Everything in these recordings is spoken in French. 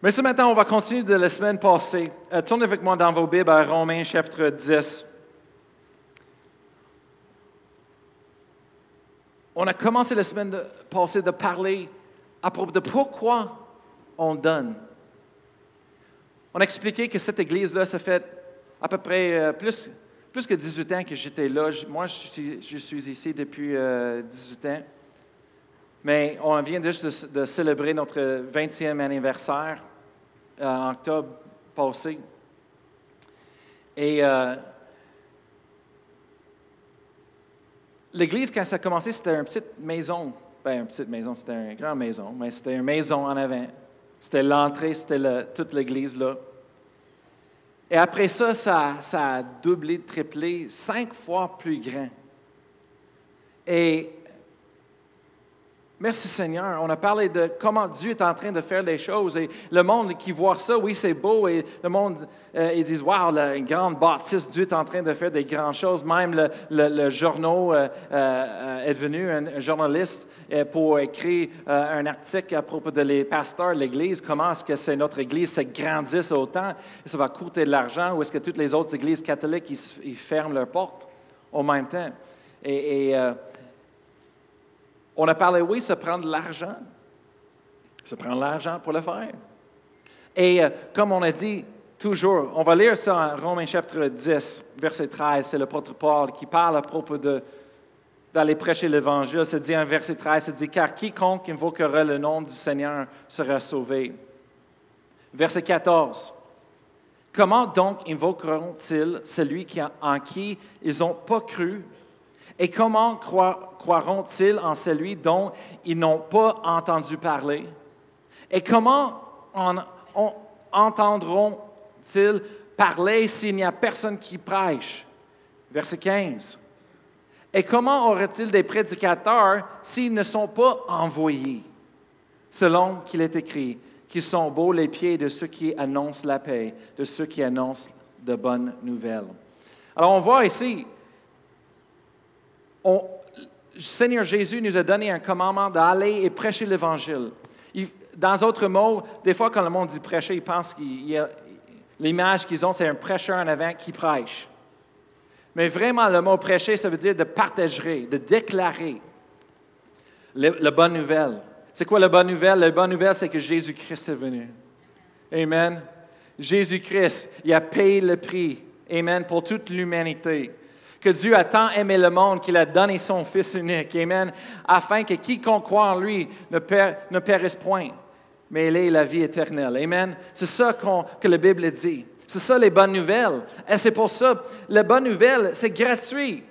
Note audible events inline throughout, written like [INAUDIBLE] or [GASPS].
Mais ce matin, on va continuer de la semaine passée. Euh, tournez avec moi dans vos Bibles à Romains chapitre 10. On a commencé la semaine passée de parler à propos de pourquoi on donne. On a expliqué que cette église-là, ça fait à peu près euh, plus, plus que 18 ans que j'étais là. Moi, je suis, ici depuis 18 euh, ans. Mais on vient juste de, célébrer notre 20e anniversaire euh, en octobre passé. Et euh, l'église, quand ça a commencé, c'était une petite maison. Ben, une petite maison, c'était une grande maison, mais c'était une maison en avant. C'était l'entrée, c'était toute l'église là. Et après ça, ça, ça a doublé, triplé, cinq fois plus grand. Et Merci Seigneur. On a parlé de comment Dieu est en train de faire les choses et le monde qui voit ça, oui, c'est beau et le monde, euh, ils disent, wow, une grande bâtisse, Dieu est en train de faire des grandes choses. Même le, le, journal euh, euh, est devenu un, journaliste pour écrire un article à propos de les pasteurs de l'Église, comment est-ce que c'est notre Église se grandisse autant? Ça va coûter de l'argent? Ou est-ce que toutes les autres églises catholiques, ils, ferment leurs portes au même temps? Et on a parlé, oui, ça prend de l'argent. Ça prend de l'argent pour le faire. Et euh, comme on a dit toujours, on va lire ça en Romains chapitre 10, verset 13, c'est l'apôtre Paul qui parle à propos de d'aller prêcher l'Évangile. C'est dit en verset 13, c'est dit, car quiconque invoquera le nom du Seigneur sera sauvé. Verset 14, comment donc invoqueront-ils celui qui, en qui ils n'ont pas cru et comment croiront-ils en celui dont ils n'ont pas entendu parler? Et comment entendront-ils parler s'il n'y a personne qui prêche? Verset 15. Et comment auraient-ils des prédicateurs s'ils ne sont pas envoyés? Selon qu'il est écrit, qui sont beaux les pieds de ceux qui annoncent la paix, de ceux qui annoncent de bonnes nouvelles. Alors on voit ici Seigneur Jésus nous a donné un commandement d'aller et prêcher l'Évangile. Dans d'autres mots, des fois, quand le monde dit prêcher, ils pensent qu'il y a l'image qu'ils ont, c'est un prêcheur en avant qui prêche. Mais vraiment, le mot prêcher, ça veut dire de partager, de déclarer la bonne nouvelle. C'est quoi la bonne nouvelle? La bonne nouvelle, c'est que Jésus-Christ est venu. Amen. Jésus-Christ, il a payé le prix. Amen. Pour toute l'humanité que Dieu a tant aimé le monde qu'il a donné son Fils unique, Amen, afin que quiconque croit en lui ne, périsse point, mais il ait la vie éternelle. Amen. C'est ça que la Bible dit. C'est ça les bonnes nouvelles. Et c'est pour ça, la bonne nouvelle, c'est gratuit.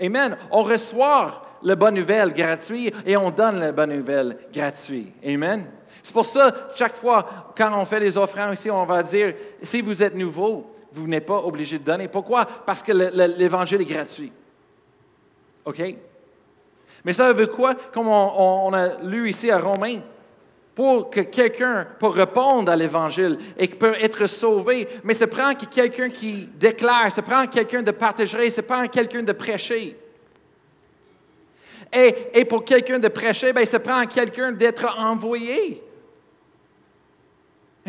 Amen. On reçoit la bonne nouvelle gratuite et on donne la bonne nouvelle gratuite. Amen. C'est pour ça, chaque fois, quand on fait les offrandes ici, on va dire, si vous êtes nouveau, vous n'êtes pas obligé de donner. Pourquoi? Parce que l'Évangile est gratuit. OK? Mais ça veut quoi? Comme on, a lu ici à Romains, pour que quelqu'un pour répondre à l'Évangile et peut être sauvé, mais ça prend quelqu'un qui déclare, ça prend quelqu'un de partager, ça prend quelqu'un de prêcher. Et, et pour quelqu'un de prêcher, ben, ça prend quelqu'un d'être envoyé.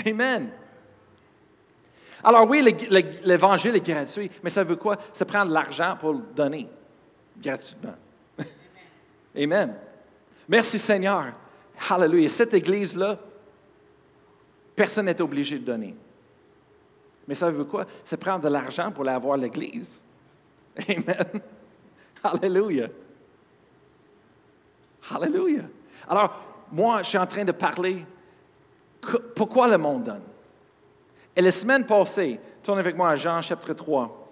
Amen. Alors oui, l'Évangile est gratuit, mais ça veut quoi? Ça prend de l'argent pour donner gratuitement. [LAUGHS] Amen. Merci Seigneur. Hallelujah. Cette Église-là, personne n'est obligé de donner. Mais ça veut quoi? Ça prend de l'argent pour avoir l'Église. [LAUGHS] Amen. Hallelujah. Hallelujah. Alors, moi, je suis en train de parler pourquoi le monde donne? Et la semaine passée, tourne avec moi à Jean chapitre 3.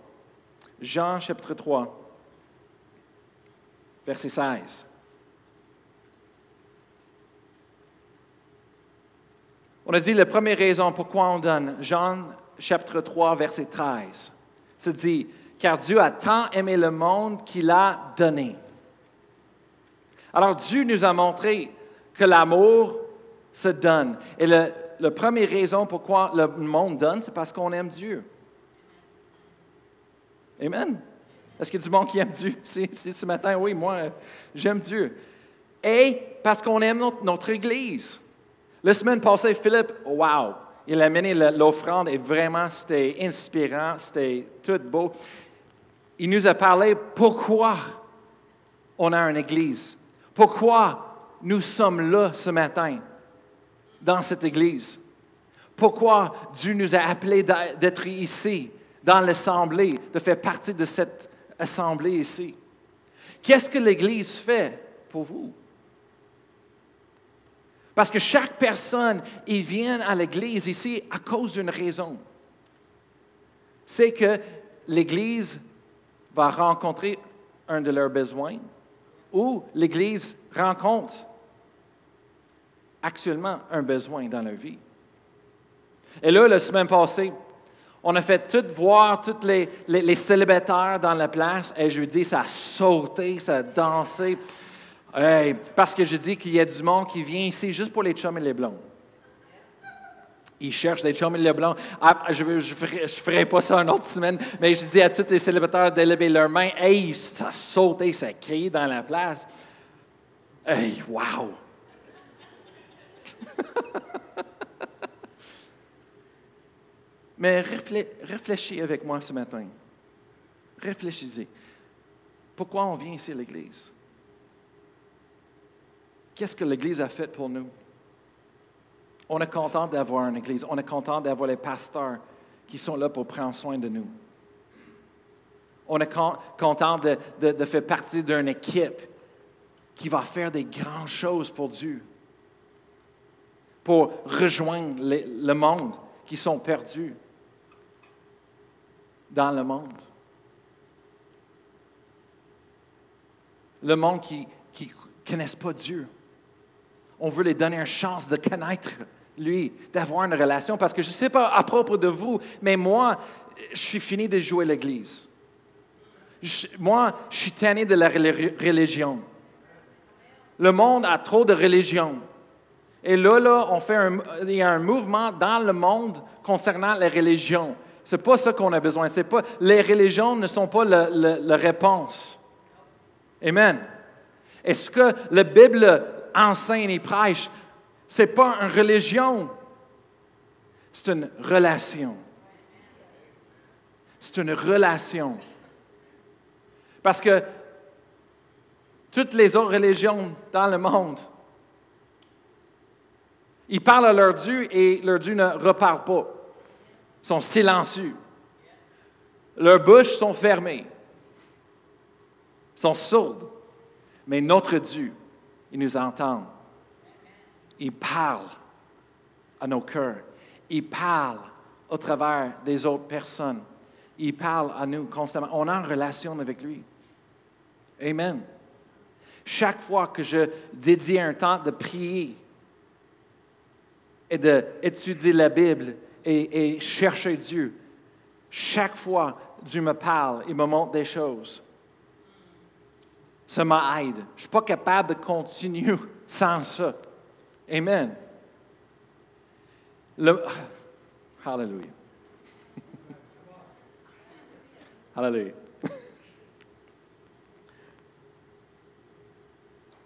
Jean chapitre 3, verset 16. On a dit la première raison pourquoi on donne. Jean chapitre 3, verset 13. C'est dit, car Dieu a tant aimé le monde qu'il a donné. Alors Dieu nous a montré que l'amour se donne. Et le, la première raison pourquoi le monde donne, c'est parce qu'on aime Dieu. Amen. Est-ce qu'il y a du monde qui aime Dieu? Si, ce matin, oui, moi, j'aime Dieu. Et parce qu'on aime notre, Église. La semaine passée, Philippe, wow, il a amené l'offrande et vraiment, c'était inspirant, c'était tout beau. Il nous a parlé pourquoi on a une église, pourquoi nous sommes là ce matin dans cette église, pourquoi Dieu nous a appelés d'être ici, dans l'assemblée, de faire partie de cette assemblée ici? Qu'est-ce que l'Église fait pour vous? Parce que chaque personne, ils viennent à l'Église ici à cause d'une raison. C'est que l'Église va rencontrer un de leurs besoins ou l'Église rencontre actuellement un besoin dans leur vie. Et là, la semaine passée, on a fait tout voir tous les, les, célibataires dans la place et je dis, ça a sauté, ça a dansé. parce que je dis qu'il y a du monde qui vient ici juste pour les chums et les blonds. Ils cherchent des chums et les blonds. Ah, je ne ferai, pas ça une autre semaine, mais je dis à tous les célibataires d'élever leurs mains. Hey, ça a sauté, ça a crié dans la place. Hey, wow! [LAUGHS] Mais réfléchis avec moi ce matin. Réfléchissez. Pourquoi on vient ici à l'Église? Qu'est-ce que l'Église a fait pour nous? On est content d'avoir une Église. On est content d'avoir les pasteurs qui sont là pour prendre soin de nous. On est content de, de faire partie d'une équipe qui va faire des grandes choses pour Dieu, pour rejoindre le monde qui sont perdus dans le monde. Le monde qui ne connaisse pas Dieu. On veut les donner une chance de connaître lui, d'avoir une relation. Parce que je ne sais pas à propos de vous, mais moi, je suis fini de jouer l'Église. moi, je suis tanné de la religion. Le monde a trop de religion. Et là, là, il y a un mouvement dans le monde concernant la religion. Ce n'est pas ça qu'on a besoin. C'est les religions ne sont pas la, réponse. Amen. est ce que la Bible enseigne et prêche, ce n'est pas une religion, c'est une relation. C'est une relation. Parce que toutes les autres religions dans le monde, ils parlent à leur Dieu et leur Dieu ne reparle pas sont silencieux. Leurs bouches sont fermées, sont sourdes. Mais notre Dieu, il nous entend. Il parle à nos cœurs. Il parle au travers des autres personnes. Il parle à nous constamment. On a une relation avec lui. Amen. Chaque fois que je dédie un temps de prier et d'étudier la Bible, et, chercher Dieu. Chaque fois, Dieu me parle, il me montre des choses. Ça m'aide. Je ne suis pas capable de continuer [LAUGHS] sans ça. Amen. Le... [SIGHS] Hallelujah. [LAUGHS] Hallelujah.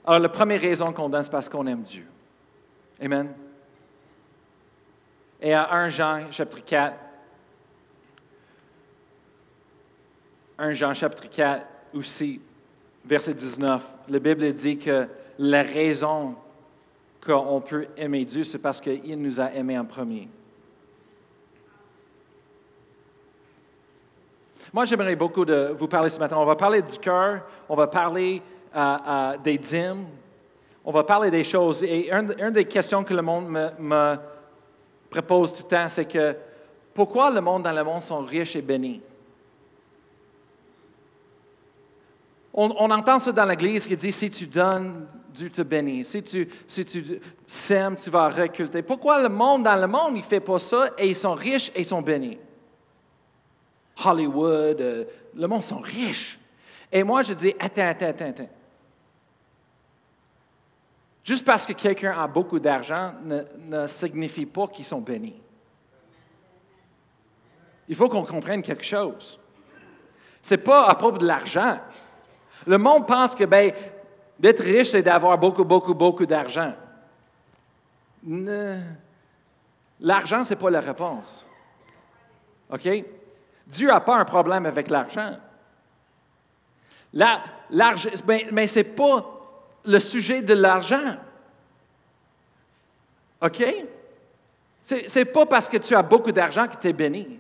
Alors, la première raison qu'on donne, c'est parce qu'on aime Dieu. Amen. Et à 1 Jean, chapitre 4, 1 Jean, chapitre 4 aussi, verset 19, la Bible dit que la raison qu'on peut aimer Dieu, c'est parce qu'il nous a aimés en premier. Moi, j'aimerais beaucoup de vous parler ce matin. On va parler du cœur, on va parler euh, euh, des dîmes, on va parler des choses. Et une, des questions que le monde me propose tout le temps, c'est que pourquoi le monde dans le monde sont riches et bénis? On, entend ça dans l'Église qui dit si tu donnes, Dieu te bénit. Si tu, si tu sèmes, tu vas reculter. Pourquoi le monde dans le monde, ne fait pas ça et ils sont riches et ils sont bénis? Hollywood, euh, le monde sont riches. Et moi, je dis attends, attends, attends, attends. Juste parce que quelqu'un a beaucoup d'argent ne, signifie pas qu'ils sont bénis. Il faut qu'on comprenne quelque chose. Ce n'est pas à propos de l'argent. Le monde pense que ben, d'être riche, c'est d'avoir beaucoup, beaucoup, beaucoup d'argent. L'argent, ce n'est pas la réponse. OK? Dieu n'a pas un problème avec l'argent. L'argent, mais, ce n'est pas le sujet de l'argent. OK? Ce n'est pas parce que tu as beaucoup d'argent que tu es béni.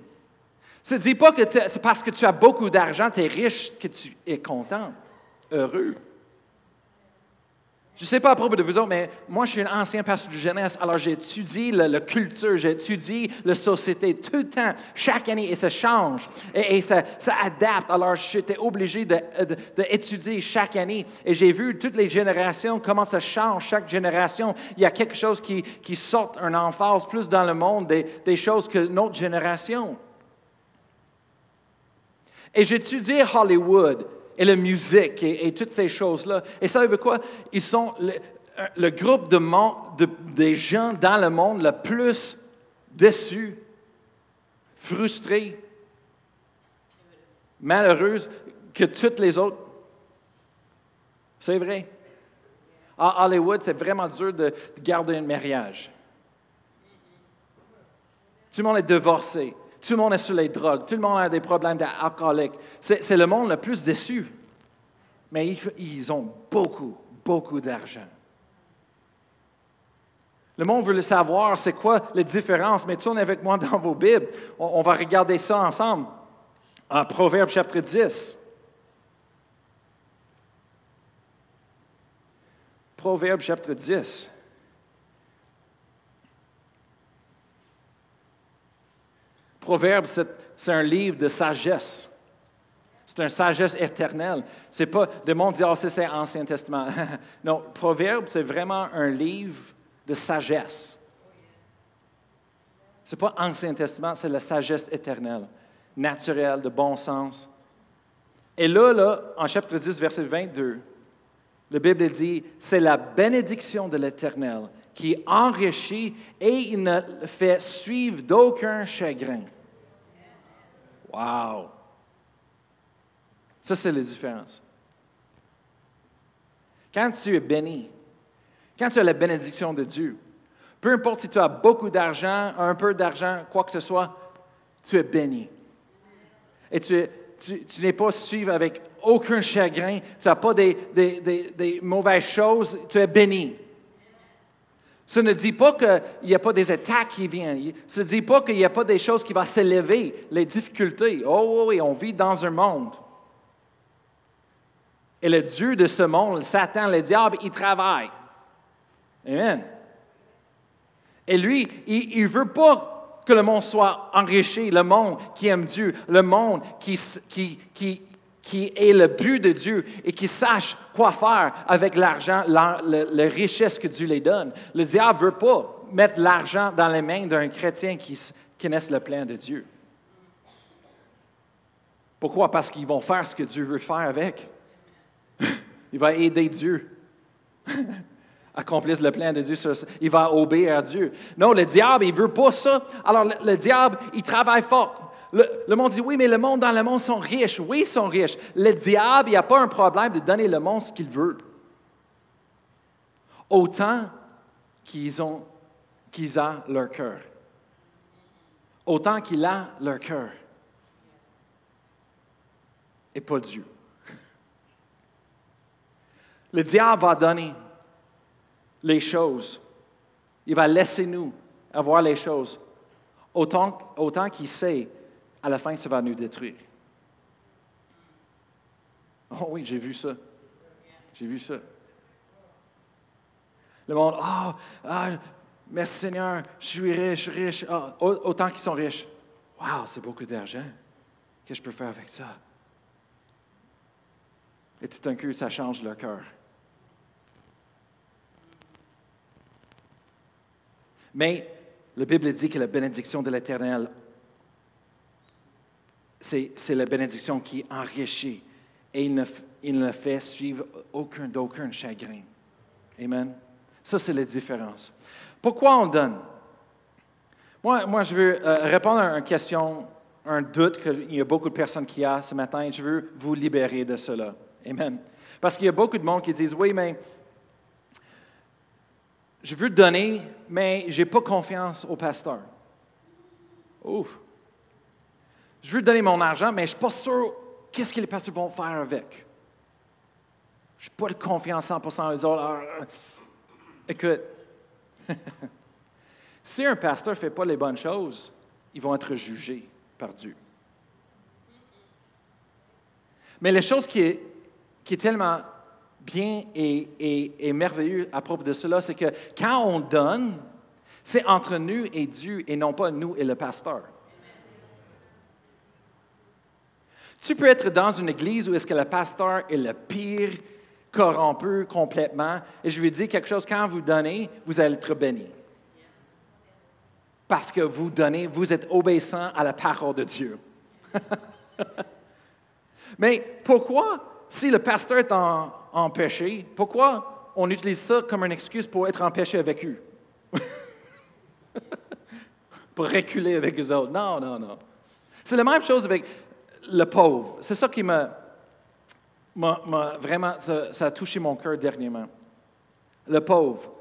Ce pas que c'est parce que tu as beaucoup d'argent, tu es riche, que tu es content, heureux. Je ne sais pas à propos de vous autres, mais moi, je suis un ancien pasteur de jeunesse, alors j'ai étudié la, culture, j'ai étudié la société tout le temps, chaque année, et ça change, et, ça, adapte. Alors, j'étais obligé d'étudier chaque année, et j'ai vu toutes les générations, comment ça change chaque génération. Il y a quelque chose qui, qui sort un emphase plus dans le monde, des, des choses que notre génération. Et étudié Hollywood et la musique et, toutes ces choses-là. Et ça veut quoi? Ils sont le, groupe de, de, des gens dans le monde le plus déçus, frustrés, malheureux que toutes les autres. C'est vrai. À Hollywood, c'est vraiment dur de garder un mariage. Tout le monde est divorcé. Tout le monde est sur les drogues. Tout le monde a des problèmes d'alcoolique. C'est le monde le plus déçu. Mais ils, ont beaucoup, beaucoup d'argent. Le monde veut le savoir, c'est quoi les différences. Mais tournez avec moi dans vos Bibles. On, va regarder ça ensemble. En Proverbe chapitre 10. Proverbe chapitre 10. Proverbe, c'est un livre de sagesse. C'est une sagesse éternelle. C'est pas de monde dit, oh, c'est Ancien Testament. [LAUGHS] non, Proverbe, c'est vraiment un livre de sagesse. C'est pas Ancien Testament, c'est la sagesse éternelle, naturelle, de bon sens. Et là, là, en chapitre 10, verset 22, la Bible dit, c'est la bénédiction de l'Éternel qui enrichit et il ne fait suivre d'aucun chagrin. Wow! Ça, c'est la différence. Quand tu es béni, quand tu as la bénédiction de Dieu, peu importe si tu as beaucoup d'argent, un peu d'argent, quoi que ce soit, tu es béni. Et tu, n'es pas suivi avec aucun chagrin, tu n'as pas des mauvaises choses, tu es béni. Ça ne dit pas qu'il n'y a pas des attaques qui viennent. Ça ne dit pas qu'il n'y a pas des choses qui vont s'élever, les difficultés. Oh oui, on vit dans un monde. Et le Dieu de ce monde, Satan, le diable, il travaille. Amen. Et lui, il ne veut pas que le monde soit enrichi, le monde qui aime Dieu, le monde qui, qui est le but de Dieu et qui sache quoi faire avec l'argent, la, richesse que Dieu les donne. Le diable ne veut pas mettre l'argent dans les mains d'un chrétien qui connaisse le plan de Dieu. Pourquoi? Parce qu'ils vont faire ce que Dieu veut faire avec. [LAUGHS] Il va aider Dieu. [LAUGHS] Accomplir le plan de Dieu. Il va obéir à Dieu. Non, le diable, il ne veut pas ça. Alors, le, le diable, il travaille fort. Le, monde dit, oui, mais le monde dans le monde sont riches. Oui, ils sont riches. Le diable, il n'y a pas un problème de donner le monde ce qu'il veut. Autant qu'ils ont, leur cœur. Autant qu'il a leur cœur. Et pas Dieu. Le diable va donner les choses. Il va laisser nous avoir les choses. Autant qu'il sait à la fin, ça va nous détruire. Oh oui, j'ai vu ça. J'ai vu ça. Le monde, ah, ah, merci Seigneur, je suis riche, riche. Ah, autant qu'ils sont riches. Wow, c'est beaucoup d'argent. Qu'est-ce que je peux faire avec ça? Et tout d'un coup, ça change leur cœur. Mais la Bible dit que la bénédiction de l'Éternel c'est la bénédiction qui enrichit et il ne, il ne fait suivre aucun d'aucun chagrin. Amen. Ça, c'est la différence. Pourquoi on donne? Moi, moi je veux euh, répondre à une question, un doute qu'il y a beaucoup de personnes qui ont ce matin et je veux vous libérer de cela. Amen. Parce qu'il y a beaucoup de monde qui disent, oui, mais je veux donner, mais je n'ai pas confiance au pasteur. Ouf. Je veux donner mon argent, mais je ne suis pas sûr qu'est-ce que les pasteurs vont faire avec. Je n'ai pas de confiance 100% eux autres. Euh, écoute, [LAUGHS] si un pasteur ne fait pas les bonnes choses, ils vont être jugés par Dieu. Mais la chose qui est, tellement bien et, et, merveilleux à propos de cela, c'est que quand on donne, c'est entre nous et Dieu et non pas nous et le pasteur. Tu peux être dans une église où est-ce que le pasteur est le pire corrompu complètement. Et je lui dis quelque chose, quand vous donnez, vous allez être béni. Parce que vous donnez, vous êtes obéissant à la parole de Dieu. [LAUGHS] Mais pourquoi, si le pasteur est en, péché, pourquoi on utilise ça comme une excuse pour être en péché avec eux? [LAUGHS] pour reculer avec eux autres. Non, non, non. C'est la même chose avec le pauvre. C'est ça qui m'a, vraiment, ça, a touché mon cœur dernièrement. Le pauvre.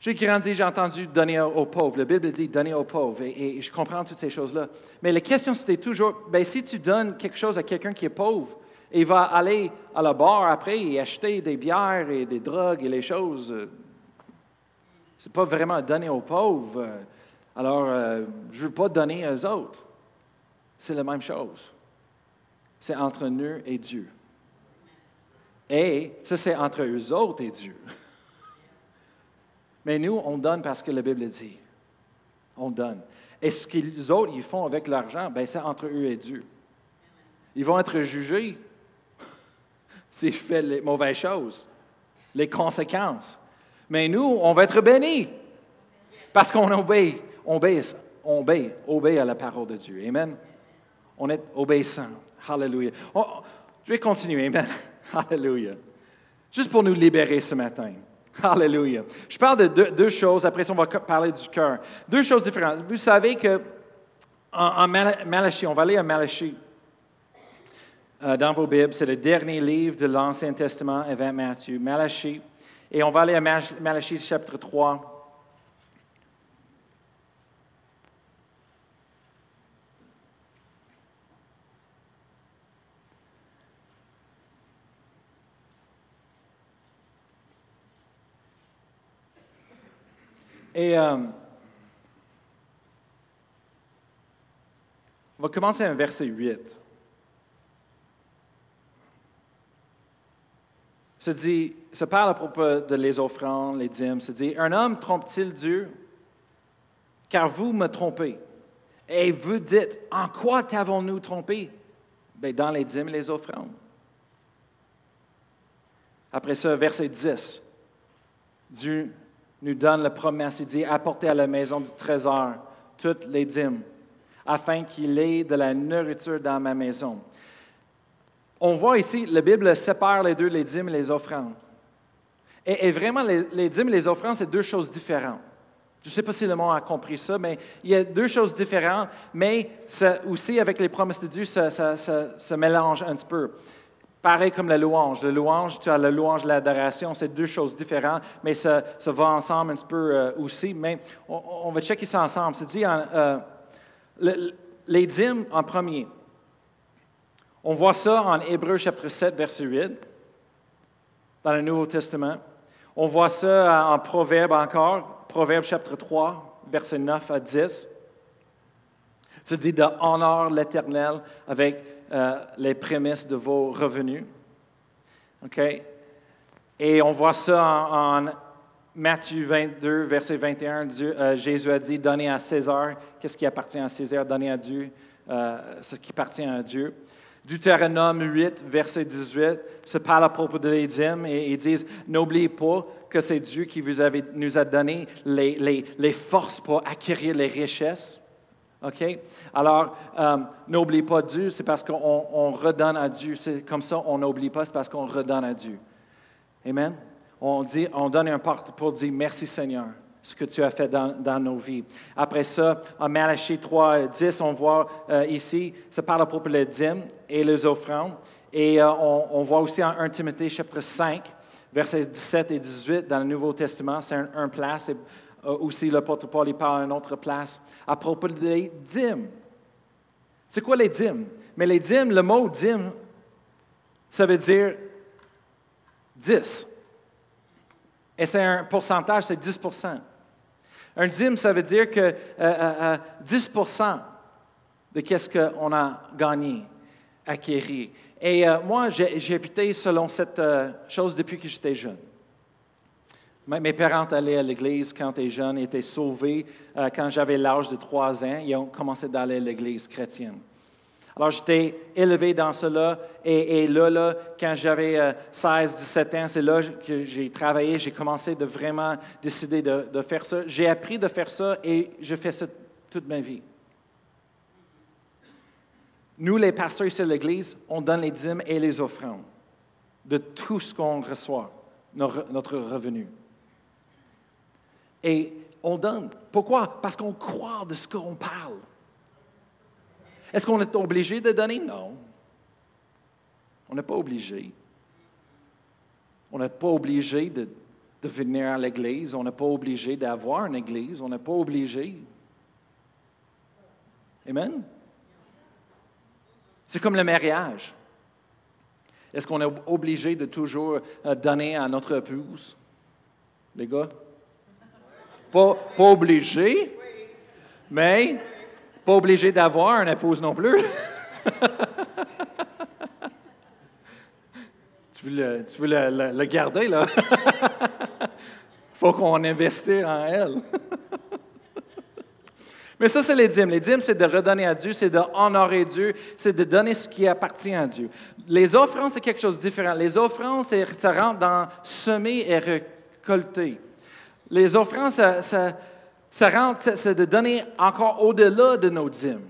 J'ai grandi, j'ai entendu donner aux pauvres. La Bible dit donner aux pauvres. Et, je comprends toutes ces choses-là. Mais la question, c'était toujours, ben, si tu donnes quelque chose à quelqu'un qui est pauvre, il va aller à la bar après et acheter des bières et des drogues et les choses. Euh, Ce n'est pas vraiment donner aux pauvres. Alors, euh, je ne veux pas donner aux autres. C'est la même chose. C'est entre nous et Dieu. Et ça, c'est entre eux autres et Dieu. Mais nous, on donne parce que la Bible dit. On donne. Et ce qu'ils autres ils font avec l'argent, ben, c'est entre eux et Dieu. Ils vont être jugés [LAUGHS] s'ils font les mauvaises choses, les conséquences. Mais nous, on va être bénis parce qu'on obéit, on obéit, obéit à la parole de Dieu. Amen. On est obéissant. Hallelujah. je vais continuer. Amen. [LAUGHS] Hallelujah. Juste pour nous libérer ce matin. Alléluia. Je parle de deux, choses, après ça, on va parler du cœur. Deux choses différentes. Vous savez que en, Malachie, on va aller à Malachie euh, dans vos Bibles, c'est le dernier livre de l'Ancien Testament avant Matthieu, Malachie. Et on va aller à Malachie chapitre 3. Et euh, on va commencer un verset 8. Se dit, se parle à propos de les offrandes, les dîmes, se dit, un homme trompe-t-il Dieu? Car vous me trompez. Et vous dites, en quoi t'avons-nous trompé? Bien, dans les dîmes et les offrandes. Après ça, verset 10. Dieu nous donne la promesse. Il dit apportez à la maison du trésor toutes les dîmes, afin qu'il ait de la nourriture dans ma maison. On voit ici, la Bible sépare les deux, les dîmes et les offrandes. Et, vraiment, les, dîmes et les offrandes, c'est deux choses différentes. Je ne sais pas si le monde a compris ça, mais il y a deux choses différentes, mais aussi avec les promesses de Dieu, ça, ça se mélange un petit peu. Pareil comme la louange. La louange, tu as la louange, l'adoration, c'est deux choses différentes, mais ça, va ensemble un petit peu euh, aussi. Mais on, va checker ça ensemble. C'est dit euh, les dîmes en premier. On voit ça en Hébreu chapitre 7, verset 8, dans le Nouveau Testament. On voit ça en Proverbe encore, Proverbe chapitre 3, verset 9 à 10. C'est dit de honore l'Éternel avec euh, les prémices de vos revenus. OK? Et on voit ça en, Matthieu 22, verset 21. Euh, Jésus a dit Donnez à César, qu'est-ce qui appartient à César Donnez à Dieu euh, ce qui appartient à Dieu. Deutéronome 8, verset 18, se parle à propos de les dîmes et ils disent N'oubliez pas que c'est Dieu qui nous a donné les forces pour acquérir les richesses. OK? Alors, euh, n'oublie pas Dieu, c'est parce qu'on redonne à Dieu. C'est comme ça, on n'oublie pas, c'est parce qu'on redonne à Dieu. Amen? On, dit, on donne un part pour dire merci Seigneur, ce que tu as fait dans, nos vies. Après ça, en Malachie 3, 10, on voit euh, ici, ça parle à propos des dîmes et les offrandes. Et euh, on, voit aussi en 1 Timothée chapitre 5, versets 17 et 18 dans le Nouveau Testament, c'est un, place. Euh, aussi, l'apôtre Paul il parle à une autre place à propos des dîmes. C'est quoi les dîmes? Mais les dîmes, le mot dîme, ça veut dire 10. Et c'est un pourcentage, c'est 10% Un dîme, ça veut dire que 10% euh, euh, de qu'est-ce qu'on a gagné, acquéri. Et moi, j'ai habité selon cette chose depuis que j'étais jeune. Mes parents allaient à l'église quand j'étais jeune, étaient sauvés euh, quand j'avais l'âge de trois ans. Ils ont commencé d'aller à l'église chrétienne. Alors, j'étais élevé dans cela. Et, là, là, quand j'avais 16, euh, 17 ans, c'est là que j'ai travaillé. J'ai commencé de vraiment décider de, de faire ça. J'ai appris de faire ça et je fais ça toute ma vie. Nous, les pasteurs ici à l'Église, on donne les dîmes et les offrandes de tout ce qu'on reçoit, notre revenu. Et on donne. Pourquoi? Parce qu'on croit de ce qu'on parle. Est-ce qu'on est obligé de donner? Non. On n'est pas obligé. On n'est pas obligé de, venir à l'église. On n'est pas obligé d'avoir une église. On n'est pas obligé. Amen? C'est comme le mariage. Est-ce qu'on est obligé de toujours euh, donner à notre épouse, les gars? Pas, obligé, mais pas obligé d'avoir un épouse non plus. [LAUGHS] tu veux le, garder, là? Il [LAUGHS] faut qu'on investisse en elle. [LAUGHS] Mais ça, c'est les dîmes. Les dîmes, c'est de redonner à Dieu, c'est d'honorer Dieu, c'est de donner ce qui appartient à Dieu. Les offrandes, c'est quelque chose de différent. Les offrandes, ça rentre dans semer et récolter. Les offrandes, ça, ça, c'est de donner encore au-delà de nos dîmes.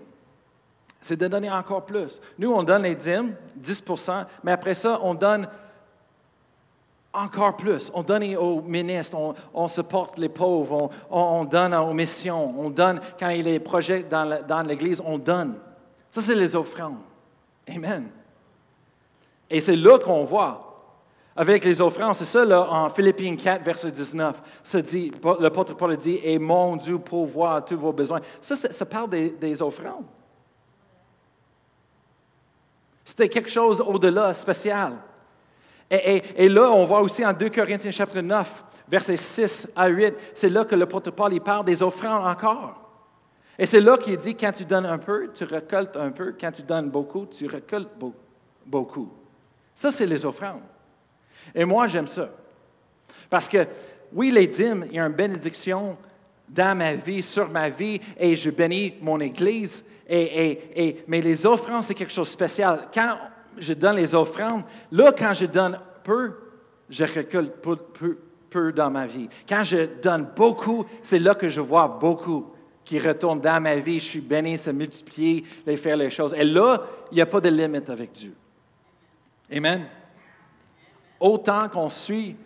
C'est de donner encore plus. Nous, on donne les dîmes, 10% mais après ça, on donne encore plus. On donne aux ministres, on, supporte les pauvres, on, donne aux missions, on donne quand il y a dans l'Église, on donne. Ça, c'est les offrandes. Amen. Et c'est là qu'on voit avec les offrandes. C'est ça, là, en Philippiens 4, verset 19. Ça dit, l'apôtre Paul dit, et mon Dieu pourvoit tous vos besoins. Ça, ça, parle des, offrandes. C'était quelque chose au-delà, spécial. Et, là, on voit aussi en 2 Corinthiens chapitre 9, versets 6 à 8, c'est là que l'apôtre Paul il parle des offrandes encore. Et c'est là qu'il dit, quand tu donnes un peu, tu récoltes un peu. Quand tu donnes beaucoup, tu récoltes beaucoup. Ça, c'est les offrandes. Et moi, j'aime ça. Parce que, oui, les dîmes, il y a une bénédiction dans ma vie, sur ma vie, et je bénis mon Église. Et, mais les offrandes, c'est quelque chose de spécial. Quand je donne les offrandes, là, quand je donne peu, je récolte peu, peu dans ma vie. Quand je donne beaucoup, c'est là que je vois beaucoup qui retourne dans ma vie. Je suis béni, se multiplier, les faire les choses. Et là, il n'y a pas de limite avec Dieu. Amen autant qu'on suit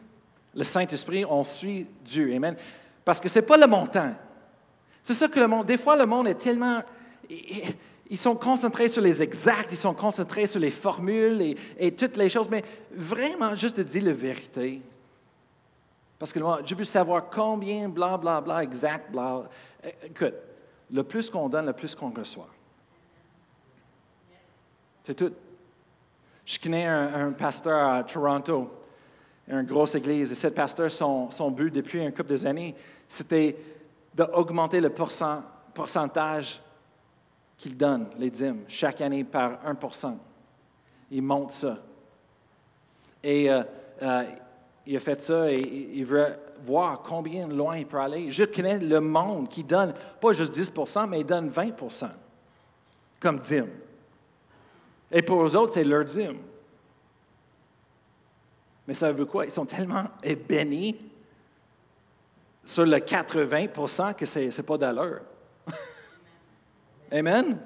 le Saint-Esprit, on suit Dieu. Amen. Parce que ce n'est pas le montant. C'est ça que le monde, des fois, le monde est tellement. Ils sont concentrés sur les exacts, ils sont concentrés sur les formules et, toutes les choses, mais vraiment juste de dire la vérité. Parce que je veux savoir combien, bla, bla, bla, exact, bla. Écoute, le plus qu'on donne, le plus qu'on reçoit. C'est tout. Je connais un, pasteur à Toronto, une grosse église, et ce pasteur, son, but depuis un couple d'années, c'était d'augmenter le pourcentage qu'il donne, les dîmes, chaque année par 1% Il monte ça. Et euh, euh, il a fait ça et il veut voir combien loin il peut aller. Je connais le monde qui donne pas juste 10% mais il donne 20% comme dîme. Et pour eux autres, c'est leur dîme. Mais ça veut quoi? Ils sont tellement bénis sur le 80% que ce n'est pas d'allure. [LAUGHS] Amen?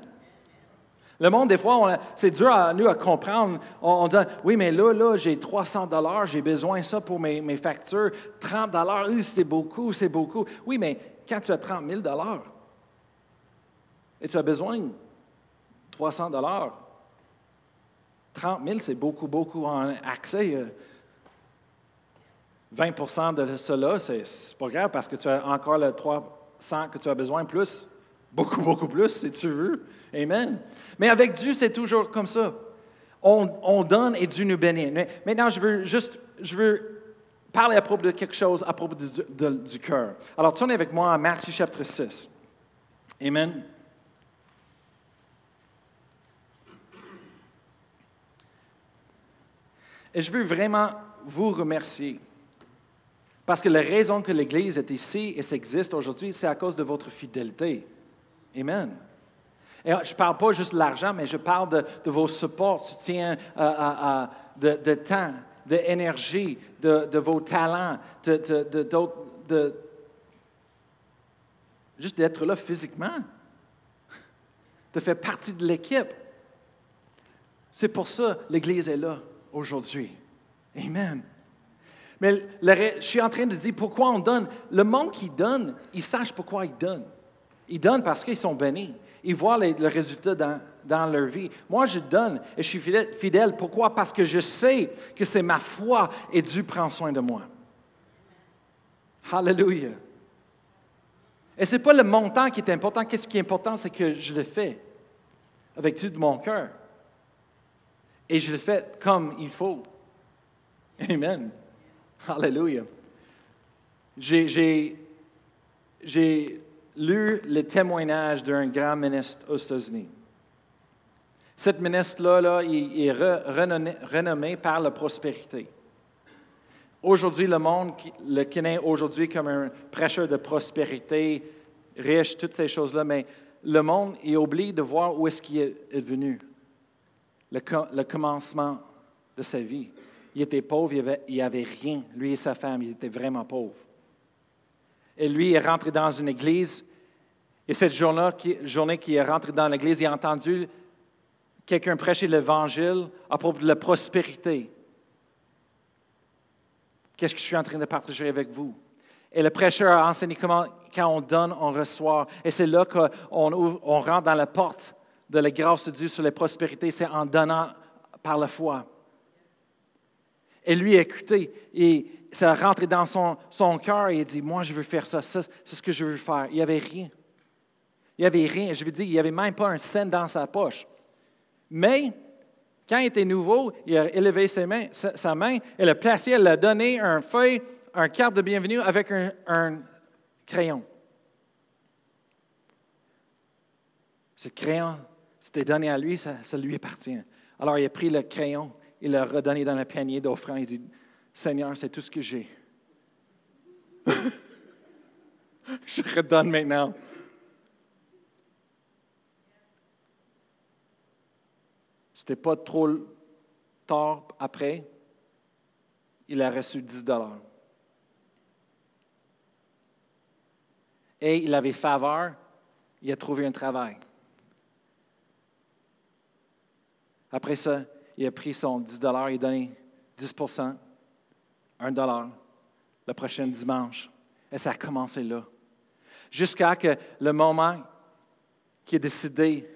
Le monde, des fois, c'est dur à nous à comprendre. On, dit, oui, mais là, là, j'ai 300 dollars, j'ai besoin de ça pour mes, mes factures. 30 dollars, c'est beaucoup, c'est beaucoup. Oui, mais quand tu as 30 000 dollars et tu as besoin de 300 dollars, 30 000, c'est beaucoup, beaucoup en accès. Euh. 20% de cela, c'est pas grave parce que tu as encore le 300 que tu as besoin plus, beaucoup, [LAUGHS] beaucoup plus si tu veux. Amen. Mais avec Dieu, c'est toujours comme ça. On, donne et Dieu nous bénit. Maintenant, je veux juste, je veux parler à propos de quelque chose à propos du cœur. Alors, tournez avec moi à Matthieu chapitre 6. Amen. Et je veux vraiment vous remercier. Parce que la raison que l'Église est ici et s'existe aujourd'hui, c'est à cause de votre fidélité. Amen. Et je ne parle pas juste de l'argent, mais je parle de, vos supports, soutien euh, de, de, temps, d'énergie, de, de, vos talents, de, juste d'être là physiquement, de faire partie de l'équipe. C'est pour ça que l'Église est là aujourd'hui. Amen. Mais je suis en train de dire pourquoi on donne. Le monde qui donne, ils sachent pourquoi ils donnent. Ils donnent parce qu'ils sont bénis. Ils voient le résultat dans, dans, leur vie. Moi, je donne et je suis fidèle. Pourquoi? Parce que je sais que c'est ma foi et Dieu prend soin de moi. Hallelujah. Et ce n'est pas le montant qui est important. Qu'est-ce qui est important? C'est que je le fais avec tout mon cœur. Et je le fais comme il faut. Amen. Hallelujah. J'ai lu le témoignage d'un grand ministre aux États-Unis. Cet ministre-là, il est renommé, par la prospérité. Aujourd'hui, le monde le connaît aujourd'hui comme un prêcheur de prospérité, riche, toutes ces choses-là, mais le monde est oublié de voir où est-ce qu'il est venu, le, commencement de sa vie. Il était pauvre, il n'y avait, rien. Lui et sa femme, il était vraiment pauvre. Et lui est rentré dans une église. Et cette journée qu'il est rentré dans l'église, il a entendu quelqu'un prêcher l'évangile à propos de la prospérité. Qu'est-ce que je suis en train de partager avec vous? Et le prêcheur a enseigné comment, quand on donne, on reçoit. Et c'est là qu'on on rentre dans la porte de la grâce de Dieu sur la prospérité, c'est en donnant par la foi. Et lui a écouté et ça a rentré dans son, cœur et il a dit, moi je veux faire ça, c'est ce que je veux faire. Il n'y avait rien. Il n'y avait rien. Je veux dire, il n'y avait même pas un cent dans sa poche. Mais quand il était nouveau, il a élevé sa, main, elle a placé, elle a donné un feuille, un carte de bienvenue avec un, un crayon. Ce crayon, c'était donné à lui, ça, lui appartient. Alors il a pris le crayon, il l'a redonné dans le panier d'offrande. Il dit, Seigneur, c'est tout ce que j'ai. [LAUGHS] Je redonne maintenant. C'était pas trop tard après, il a reçu 10 dollars. Et il avait faveur, il a trouvé un travail. Après ça, il a pris son 10 il a donné 10% 1 dollar le prochain dimanche. Et ça a commencé là. Jusqu'à que le moment qu'il a décidé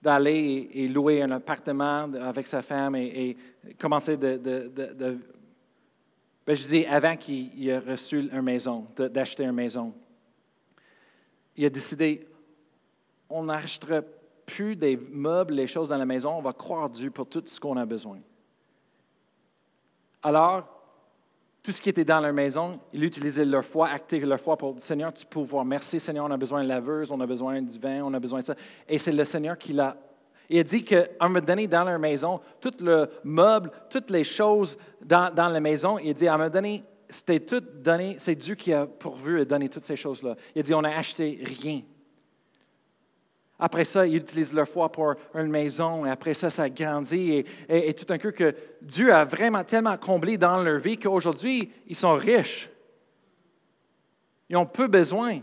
d'aller et, louer un appartement avec sa femme et, commencer de, ben, je dis avant qu'il ait reçu une maison, d'acheter une maison. Il a décidé, on n'achètera plus des meubles, les choses dans la maison, on va croire Dieu pour tout ce qu'on a besoin. Alors, tout ce qui était dans leur maison, ils utilisaient leur foi, activaient leur foi pour Seigneur, tu peux voir. Merci Seigneur, on a besoin de laveuse, on a besoin du vin, on a besoin de ça. Et c'est le Seigneur qui l'a. Il a dit qu'un moment donné, dans leur maison, tout le meuble, toutes les choses dans, dans la maison, il a dit à un moment donné, c'était tout donné, c'est Dieu qui a pourvu et donné toutes ces choses-là. Il a dit, on n'a acheté rien. Après ça, ils utilisent leur foi pour une maison, et après ça, ça grandit, et, tout un coup que Dieu a vraiment tellement comblé dans leur vie qu'aujourd'hui, ils sont riches. Ils ont peu besoin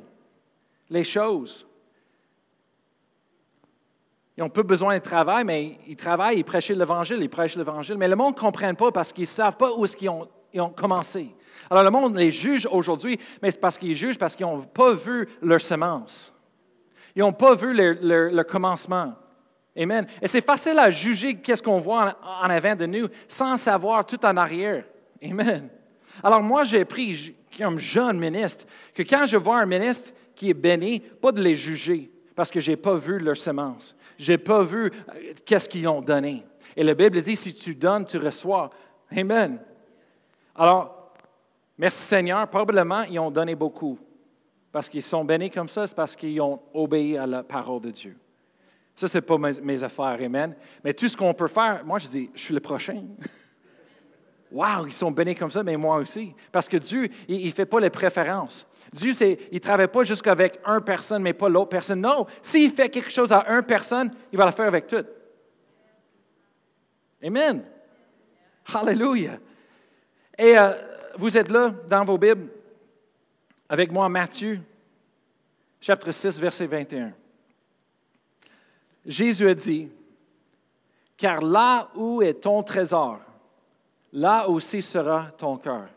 les choses. Ils ont peu besoin de travail, mais ils travaillent, ils prêchent l'Évangile, ils prêchent l'Évangile. Mais le monde ne comprend pas parce qu'ils ne savent pas où ils ont commencé. Alors le monde les juge aujourd'hui, mais c'est parce qu'ils jugent parce qu'ils n'ont pas vu leur semence. Ils n'ont pas vu le, commencement. Amen. Et c'est facile à juger qu'est-ce qu'on voit en, avant de nous sans savoir tout en arrière. Amen. Alors moi, j'ai appris comme jeune ministre que quand je vois un ministre qui est béni, pas de les juger parce que je n'ai pas vu leur semence. Je n'ai pas vu euh, qu'est-ce qu'ils ont donné. Et la Bible dit, si tu donnes, tu reçois. Amen. Alors, merci Seigneur, probablement ils ont donné beaucoup. Parce qu'ils sont bénis comme ça, c'est parce qu'ils ont obéi à la parole de Dieu. Ça, ce n'est pas mes, affaires, Amen. Mais tout ce qu'on peut faire, moi, je dis, je suis le prochain. [LAUGHS] Wow, ils sont bénis comme ça, mais moi aussi. Parce que Dieu, il ne fait pas les préférences. Dieu, il ne travaille pas juste avec une personne, mais pas l'autre personne. Non, s'il fait quelque chose à une personne, il va le faire avec toutes. Amen. Hallelujah. Et euh, vous êtes là dans vos Bibles? Avec moi, Matthieu, chapitre 6, verset 21. Jésus a dit, car là où est ton trésor, là aussi sera ton cœur.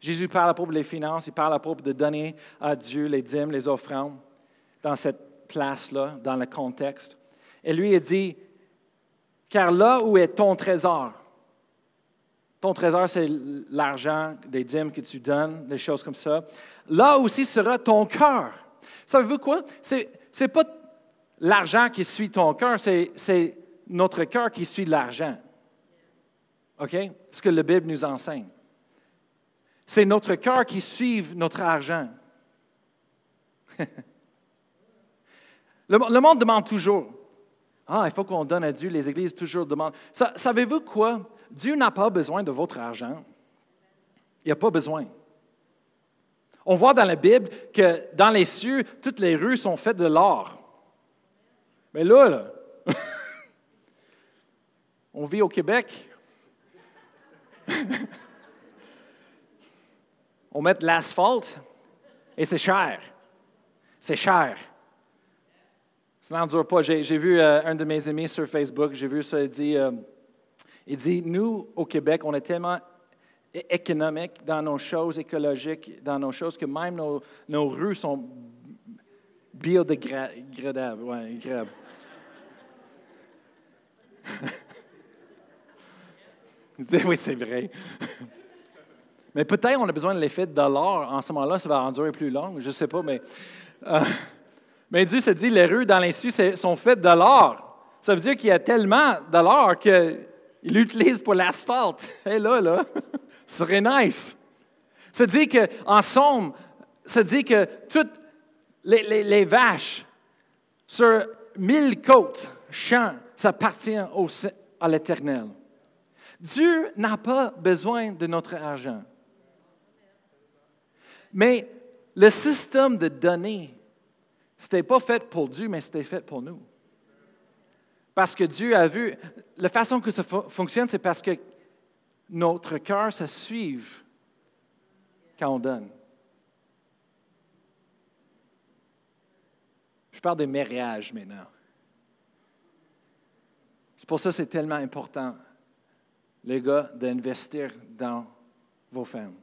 Jésus parle à propos des finances, il parle à propos de donner à Dieu les dîmes, les offrandes, dans cette place-là, dans le contexte. Et lui, il dit, car là où est ton trésor, ton trésor, c'est l'argent, des dîmes que tu donnes, des choses comme ça. Là aussi sera ton cœur. Savez-vous quoi? Ce n'est pas l'argent qui suit ton cœur, c'est notre cœur qui suit l'argent. OK? Ce que la Bible nous enseigne. C'est notre cœur qui suit notre argent. [LAUGHS] le, monde demande toujours. Ah, il faut qu'on donne à Dieu. Les églises toujours demandent. Savez-vous quoi? Dieu n'a pas besoin de votre argent. Il n'a pas besoin. On voit dans la Bible que dans les cieux, toutes les rues sont faites de l'or. Mais là, [LAUGHS] on vit au Québec. [LAUGHS] on met de l'asphalte et c'est cher. C'est cher. Ça n'endure pas. J'ai, vu euh, un de mes amis sur Facebook, j'ai vu ça, il dit, euh, il dit, nous, au Québec, on est tellement économique dans nos choses écologiques, dans nos choses, que même nos, rues sont biodégradables. Ouais, [LAUGHS] oui, c'est vrai. Mais peut-être on a besoin de l'effet de l'or. En ce moment-là, ça va endurer plus long. Je ne sais pas, mais. Euh, mais Dieu se dit les rues dans cieux sont faites de l'or. Ça veut dire qu'il y a tellement de l'or qu'il l'utilise pour l'asphalte. [LAUGHS] Et là, là, [LAUGHS] ce serait nice. Ça dit qu'en somme, ça dit que toutes les, vaches sur mille côtes, champs, ça appartient à l'Éternel. Dieu n'a pas besoin de notre argent. Mais le système de données, ce n'était pas fait pour Dieu, mais c'était fait pour nous. Parce que Dieu a vu, la façon que ça fonctionne, c'est parce que notre cœur, ça suive quand on donne. Je parle des mariages maintenant. C'est pour ça que c'est tellement important, les gars, d'investir dans vos femmes.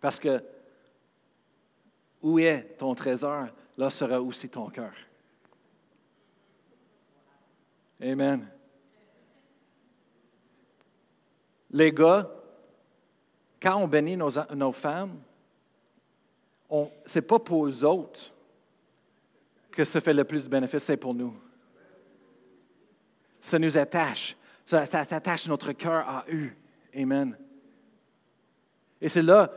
Parce que où est ton trésor, là sera aussi ton cœur. Amen. Les gars, quand on bénit nos, femmes, ce n'est pas pour eux autres que ça fait le plus de bénéfices, c'est pour nous. Ça nous attache. Ça, ça attache notre cœur à eux. Amen. Et c'est là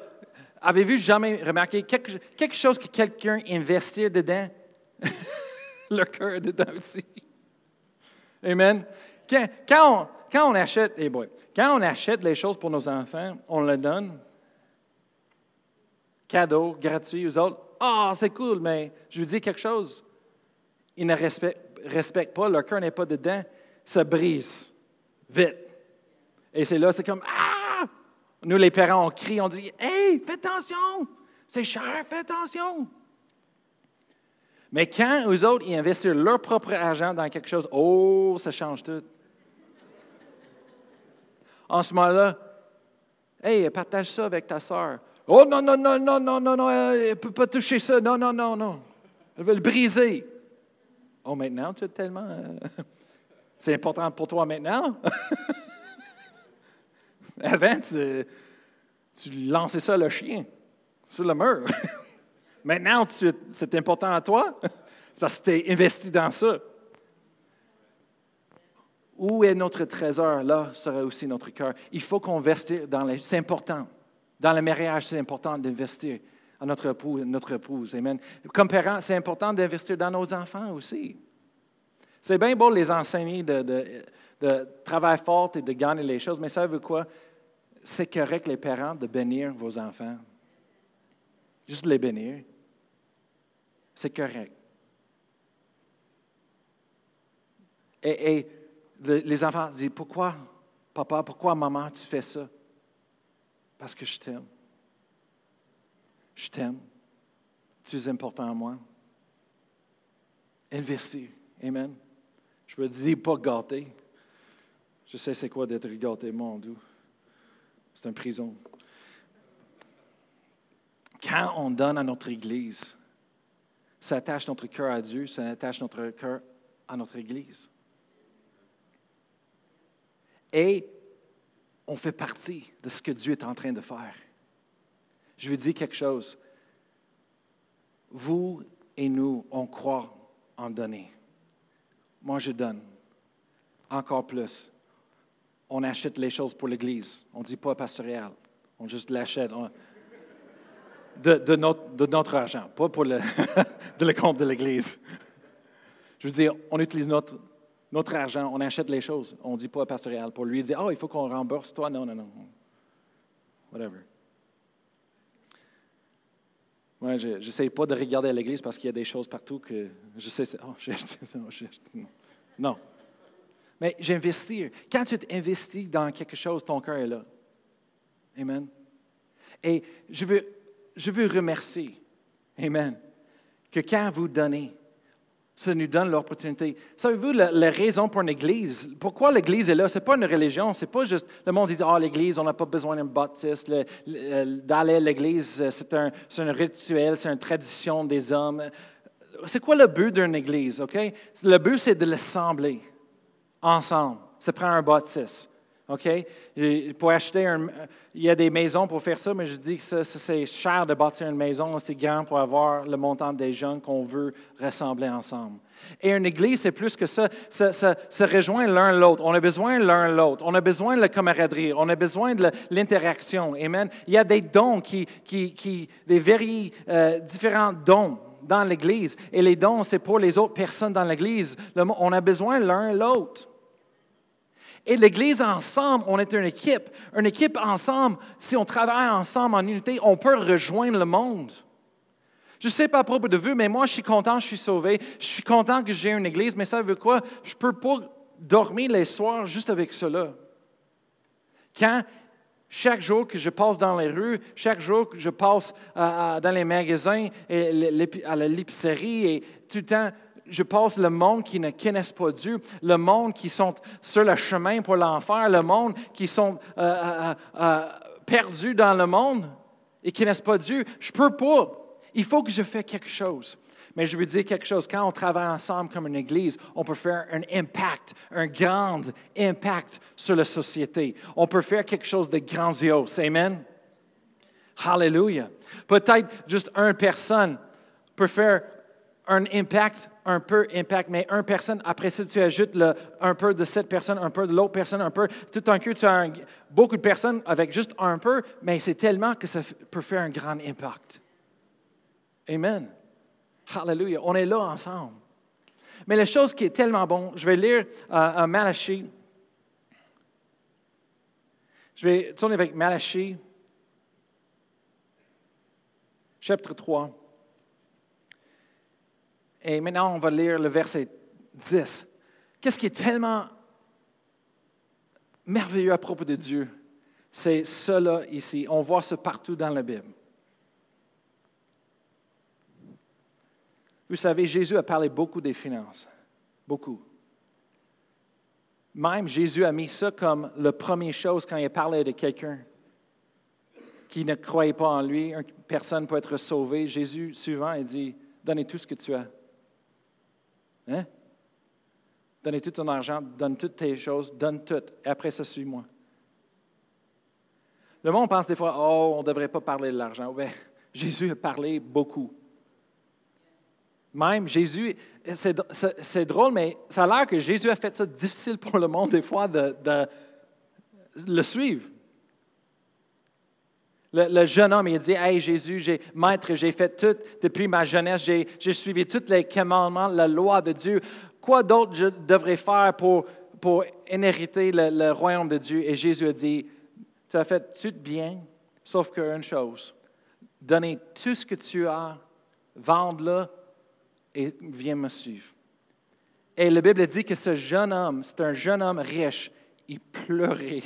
Avez-vous jamais remarqué quelque, quelque chose que quelqu'un investit dedans? [LAUGHS] le cœur dedans aussi. Amen. Quand, on, achète, eh quand on achète les choses pour nos enfants, on le donne cadeau, gratuit aux autres. Ah, c'est cool, mais je vous dis quelque chose. Ils ne respectent, respectent pas, leur cœur n'est pas dedans, ça brise vite. Et c'est là, c'est comme Ah! Nous, les parents, on crie, on dit Hey, fais attention, c'est cher, fais attention. Mais quand eux autres, ils investissent leur propre argent dans quelque chose, oh, ça change tout. En ce moment-là, hey, partage ça avec ta soeur. Oh non, non, non, non, non, non, non, elle ne peut pas toucher ça. Non, non, non, non. Elle veut le briser. Oh, maintenant, tu es tellement. Euh, [LAUGHS] C'est important pour toi maintenant? [LAUGHS] Avant, tu, tu lançais ça le chien sur le mur. [LAUGHS] maintenant, c'est important à toi? [LAUGHS] C'est parce que tu es investi dans ça. Où est notre trésor? Là sera aussi notre cœur. Il faut qu'on investisse dans les. C'est important. Dans le mariage, c'est important d'investir à notre époux, notre épouse. Amen. Comme parents, c'est important d'investir dans nos enfants aussi. C'est bien beau les enseigner de, de, travailler fort et de gagner les choses, mais ça veut quoi? C'est correct, les parents, de bénir vos enfants. Juste les bénir. C'est correct. Et, les enfants disent, pourquoi, papa, pourquoi, maman, tu fais ça? Parce que je t'aime. Je t'aime. Tu es important à moi. Investir. Amen. Je me dis pas gâter. Je sais c'est quoi d'être gâté, mon Dieu. C'est une prison. Quand on donne à notre Église, ça attache notre cœur à Dieu, ça attache notre cœur à notre Église. Et on fait partie de ce que Dieu est en train de faire. Je veux dire quelque chose. Vous et nous, on croit en donner. Moi, je donne. Encore plus. On achète les choses pour l'Église. On ne dit pas pastoral. On juste l'achète. De, notre, argent, pas pour le, [LAUGHS] de compte de l'Église. Je veux dire, on utilise notre, argent, on achète les choses. On ne dit pas pastoral pour lui dire, oh, il faut qu'on rembourse toi. Non, non, non. Whatever. Moi, je n'essaie pas de regarder à l'église parce qu'il y a des choses partout que je sais, oh, j'ai acheté ça, Non. Mais j'investis. Quand tu t'investis dans quelque chose, ton cœur est là. Amen. Et je veux, je veux remercier, Amen, que quand vous donnez, ça nous donne l'opportunité. Savez-vous la, raison pour une église? Pourquoi l'église est là? Ce n'est pas une religion, c'est pas juste le monde dit Ah, l'église, on n'a pas besoin d'un baptiste. D'aller à l'église, c'est un, un, rituel, c'est une tradition des hommes. C'est quoi le but d'une église? OK? Le but, c'est de l'assembler ensemble. Ça prend un baptiste. OK? pour acheter un. Il y a des maisons pour faire ça, mais je dis que c'est cher de bâtir une maison C'est grand pour avoir le montant des gens qu'on veut rassembler ensemble. Et une église, c'est plus que ça. Ça, se rejoint l'un l'autre. On a besoin l'un l'autre. On a besoin de la camaraderie. On a besoin de l'interaction. Amen. Il y a des dons qui, qui, qui des very, euh, différents dons dans l'Église. Et les dons, c'est pour les autres personnes dans l'Église. On a besoin l'un l'autre. Et l'Église ensemble, on est une équipe. Une équipe ensemble, si on travaille ensemble en unité, on peut rejoindre le monde. Je ne sais pas à propos de vous, mais moi, je suis content, je suis sauvé. Je suis content que j'ai une église, mais ça veut quoi? Je ne peux pas dormir les soirs juste avec cela. Quand chaque jour que je passe dans les rues, chaque jour que je passe euh, dans les magasins, et à l'épicerie, et tout le temps, je passe le monde qui ne connaissent pas Dieu, le monde qui sont sur le chemin pour l'enfer, le monde qui sont euh, euh, euh, perdus dans le monde et qui ne connaissent pas Dieu. Je peux pas. Il faut que je fasse quelque chose. Mais je veux dire quelque chose. Quand on travaille ensemble comme une église, on peut faire un impact, un grand impact sur la société. On peut faire quelque chose de grandiose. Amen. Hallelujah. Peut-être juste une personne peut faire un impact, un peu impact, mais une personne, après ça, tu ajoutes un peu de cette personne, un peu de l'autre personne, un peu. Tout un coup, tu as beaucoup de personnes avec juste un peu, mais c'est tellement que ça peut faire un grand impact. Amen. Hallelujah. On est là ensemble. Mais la chose qui est tellement bon, je vais lire euh, Malachie. Je vais tourner avec Malachie, chapitre 3. Et maintenant, on va lire le verset 10. Qu'est-ce qui est tellement merveilleux à propos de Dieu? C'est cela ici. On voit ça partout dans la Bible. Vous savez, Jésus a parlé beaucoup des finances. Beaucoup. Même Jésus a mis ça comme la première chose quand il parlait de quelqu'un qui ne croyait pas en lui. Une personne peut être sauvée. Jésus, souvent, il dit Donnez tout ce que tu as. Hein? Donne tout ton argent, donne toutes tes choses, donne tout. Et après ça, suis-moi. Le monde pense des fois, oh, on ne devrait pas parler de l'argent. Ben, [LAUGHS] Jésus a parlé beaucoup. Même Jésus, c'est drôle, mais ça a l'air que Jésus a fait ça difficile pour le monde des fois de, le suivre. Le, jeune homme, il dit, Hey Jésus, j'ai, maître, j'ai fait tout depuis ma jeunesse, j'ai, suivi tous les commandements, la loi de Dieu. Quoi d'autre je devrais faire pour, pour inhériter le, le royaume de Dieu? Et Jésus a dit, tu as fait tout bien, sauf qu'une chose, donner tout ce que tu as, vendre-le et viens me suivre. Et la Bible dit que ce jeune homme, c'est un jeune homme riche, il pleurait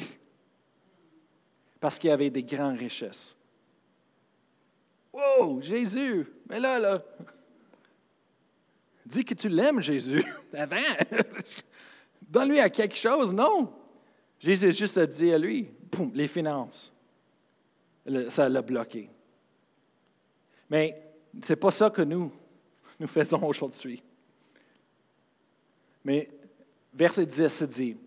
parce qu'il avait des grandes richesses. Wow, Jésus, mais là, là, dis que tu l'aimes, Jésus. [LAUGHS] Avant, donne-lui à quelque chose, non. Jésus juste a dit à lui, les finances. Ça l'a bloqué. Mais ce n'est pas ça que nous, nous faisons aujourd'hui. Mais verset 10 se dit,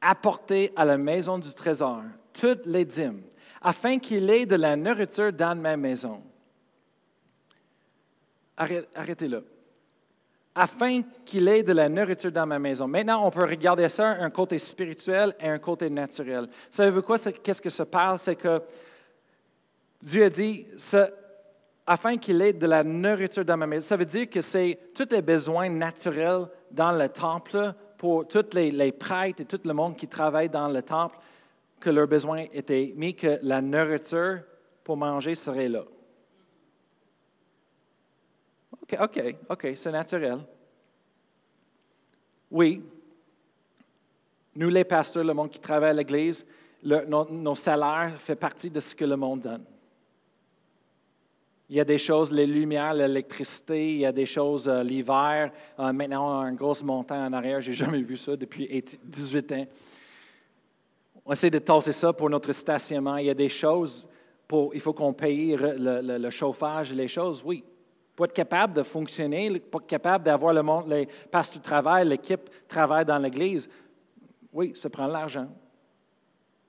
apportez à la maison du trésor toutes les dîmes, afin qu'il ait de la nourriture dans ma maison. Arrêtez-le afin qu'il ait de la nourriture dans ma maison. Maintenant, on peut regarder ça un côté spirituel et un côté naturel. Savez-vous quoi? Qu'est-ce que ça parle? C'est que Dieu a dit, afin qu'il ait de la nourriture dans ma maison. Ça veut dire que c'est tous les besoins naturels dans le temple pour tous les, les, prêtres et tout le monde qui travaille dans le temple, que leurs besoins étaient mis, que la nourriture pour manger serait là. OK, OK, c'est naturel. Oui, nous les pasteurs, le monde qui travaille à l'Église, nos, salaires font partie de ce que le monde donne. Il y a des choses, les lumières, l'électricité, il y a des choses euh, l'hiver. Euh, maintenant, on a un gros montant en arrière. Je n'ai [LAUGHS] jamais vu ça depuis 18 ans. On essaie de tasser ça pour notre stationnement. Il y a des choses, pour, il faut qu'on paye le, chauffage et les choses, oui pas être capable de fonctionner, pas être capable d'avoir le monde, les pasteurs travail, l'équipe travaille dans l'Église. Oui, ça prend de l'argent.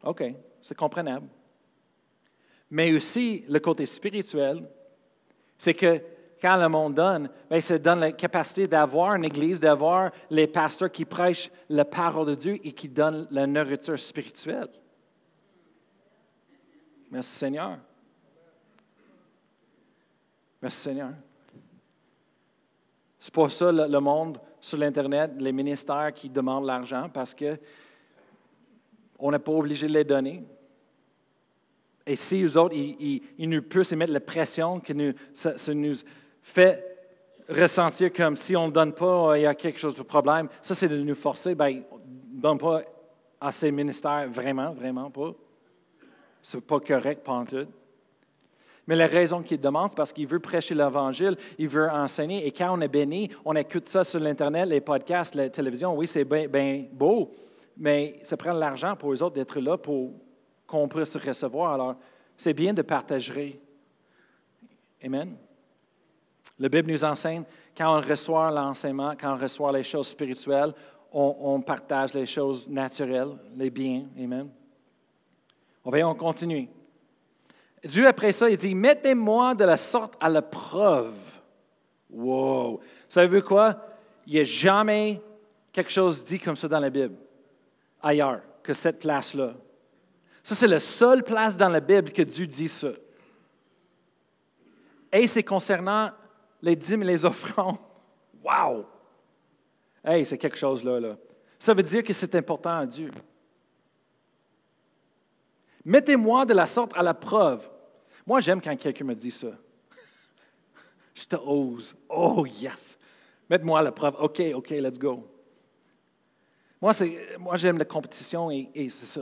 OK, c'est comprenable. Mais aussi, le côté spirituel, c'est que quand le monde donne, bien, ça donne la capacité d'avoir une Église, d'avoir les pasteurs qui prêchent la parole de Dieu et qui donnent la nourriture spirituelle. Merci Seigneur. Merci Seigneur. C'est pas ça le, monde sur l'Internet, les ministères qui demandent l'argent parce que on n'est pas obligé de les donner. Et si eux autres, ils, nous peuvent mettre la pression que nous fait ressentir comme si on ne donne pas, il y a quelque chose de problème, ça c'est de nous forcer, ben, ne donne pas à ces ministères, vraiment, vraiment pas. Ce n'est pas correct, pas en tout. Mais la raison qu'il demande, c'est parce qu'il veut prêcher l'Évangile, il veut enseigner. Et quand on est béni, on écoute ça sur l'Internet, les podcasts, la télévision. Oui, c'est bien beau, mais ça prend de l'argent pour eux autres d'être là pour qu'on puisse recevoir. Alors, c'est bien de partager. Amen. La Bible nous enseigne, quand on reçoit l'enseignement, quand on reçoit les choses spirituelles, on, partage les choses naturelles, les biens. Amen. On va on continue. Dieu, après ça, il dit, mettez-moi de la sorte à la preuve. Wow! Savez-vous quoi? Il n'y a jamais quelque chose dit comme ça dans la Bible, ailleurs que cette place-là. Ça, c'est la seule place dans la Bible que Dieu dit ça. Et c'est concernant les dîmes et les offrandes. [LAUGHS] Wow! Hey, c'est quelque chose là, là. Ça veut dire que c'est important à Dieu. Mettez-moi de la sorte à la preuve. Moi, j'aime quand quelqu'un me dit ça. [LAUGHS] Je te ose. Oh, yes. Mettez-moi à la preuve. OK, OK, let's go. Moi, moi j'aime la compétition et, c'est ça.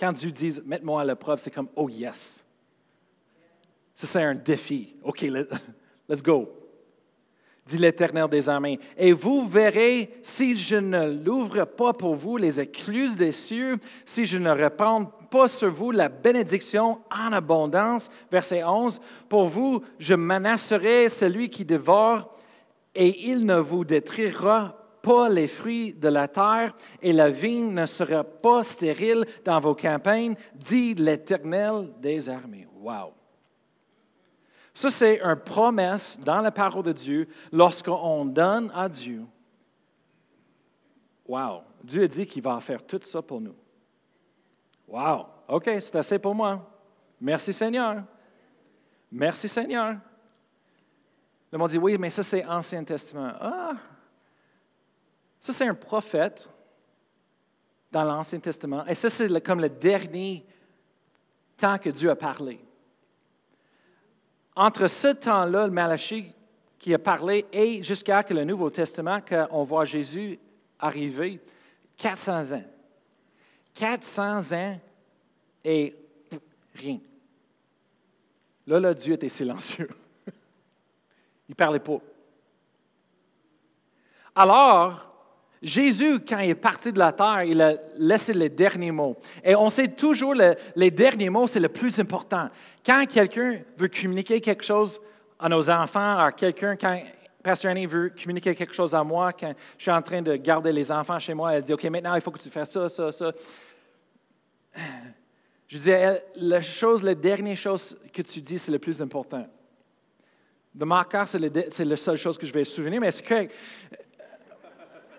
Quand Dieu dit Mettez-moi à la preuve, c'est comme Oh, yes. Ça, c'est un défi. OK, [LAUGHS] let's go dit l'Éternel des armées. Et vous verrez, si je ne l'ouvre pas pour vous les écluses des cieux, si je ne répands pas sur vous la bénédiction en abondance, verset 11, pour vous, je menacerai celui qui dévore, et il ne vous détruira pas les fruits de la terre et la vigne ne sera pas stérile dans vos campagnes, dit l'Éternel des armées. Wow! Ça, c'est une promesse dans la parole de Dieu lorsqu'on donne à Dieu. Wow! Dieu a dit qu'il va faire tout ça pour nous. Wow! OK, c'est assez pour moi. Merci Seigneur. Merci Seigneur. Le monde dit, oui, mais ça c'est Ancien Testament. Ah! Ça c'est un prophète dans l'Ancien Testament. Et ça c'est comme le dernier temps que Dieu a parlé. Entre ce temps-là, le Malachie qui a parlé, et jusqu'à que le Nouveau Testament, qu'on voit Jésus arriver, 400 ans. 400 ans et rien. Là, là, Dieu était silencieux. [LAUGHS] Il ne parlait pas. Alors, Jésus, quand il est parti de la terre, il a laissé les derniers mots. Et on sait toujours que les derniers mots, c'est le plus important. Quand quelqu'un veut communiquer quelque chose à nos enfants, à quelqu'un, quand Pasteur Annie veut communiquer quelque chose à moi, quand je suis en train de garder les enfants chez moi, elle dit, OK, maintenant, il faut que tu fasses ça, ça, ça. [SIGHS] Je dis, la chose, la dernière chose que tu dis, c'est le plus important. De ma cœur, c'est la seule chose que je vais souvenir, mais c'est que.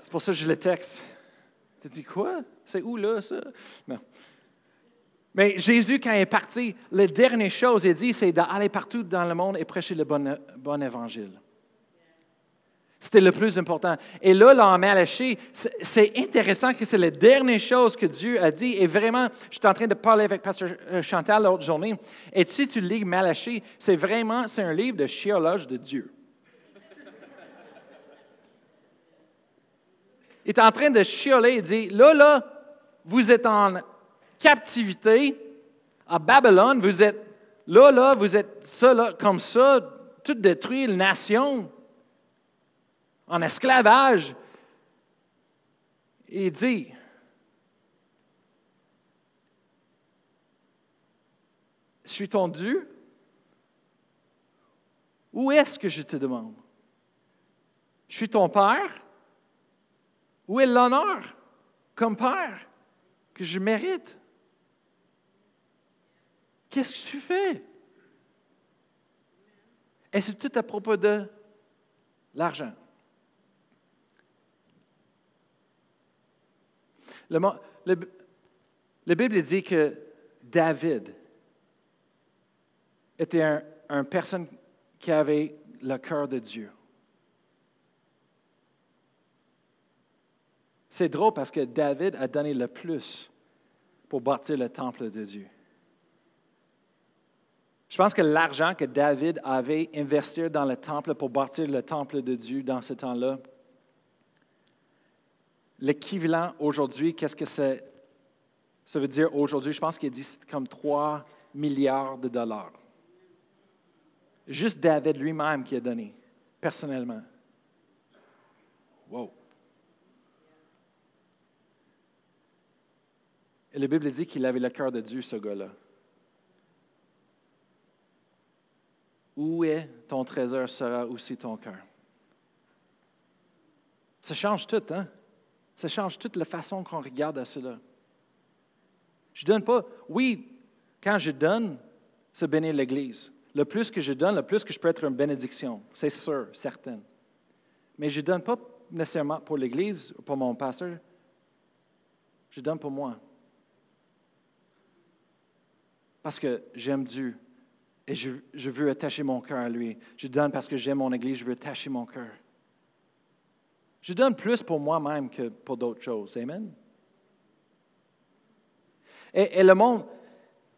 C'est pour ça que je le texte. Tu dis quoi? C'est où là, ça? Mais Jésus, quand il est parti, la dernière chose, il dit, c'est d'aller partout dans le monde et prêcher le bon, évangile. C'était le plus important. Et là, en Malachie, c'est intéressant que c'est la dernière chose que Dieu a dit. Et vraiment, j'étais en train de parler avec Pasteur euh, Chantal l'autre journée. Et si tu lis Malachie, c'est vraiment, c'est un livre de chiolage de Dieu. Est en train de chioler et dit, là, là, vous êtes en captivité à Babylone, vous êtes là, là, vous êtes ça, là, comme ça, tout détruit, la nation en esclavage. il dit, suis ton Dieu. Où est-ce que je te demande? Je suis ton Père? Où est l'honneur comme Père que je mérite? Qu'est-ce que tu fais? Et c'est tout à propos de l'argent. Le, la Bible dit que David était une un personne qui avait le cœur de Dieu. C'est drôle parce que David a donné le plus pour bâtir le temple de Dieu. Je pense que l'argent que David avait investi dans le temple pour bâtir le temple de Dieu dans ce temps-là, L'équivalent aujourd'hui, qu'est-ce que? Ça veut dire aujourd'hui, je pense qu'il dit comme 3 milliards de dollars. Juste David lui-même qui a donné, personnellement. Wow. Et la Bible dit qu'il avait le cœur de Dieu, ce gars-là. Où est ton trésor sera aussi ton cœur? Ça change tout, hein? Ça change toute la façon qu'on regarde à cela. Je ne donne pas. Oui, quand je donne, c'est bénir l'Église. Le plus que je donne, le plus que je peux être une bénédiction. C'est sûr, certain. Mais je ne donne pas nécessairement pour l'Église ou pour mon pasteur. Je donne pour moi. Parce que j'aime Dieu et je, veux attacher mon cœur à lui. Je donne parce que j'aime mon Église, je veux attacher mon cœur. Je donne plus pour moi-même que pour d'autres choses. Amen. Et, le monde,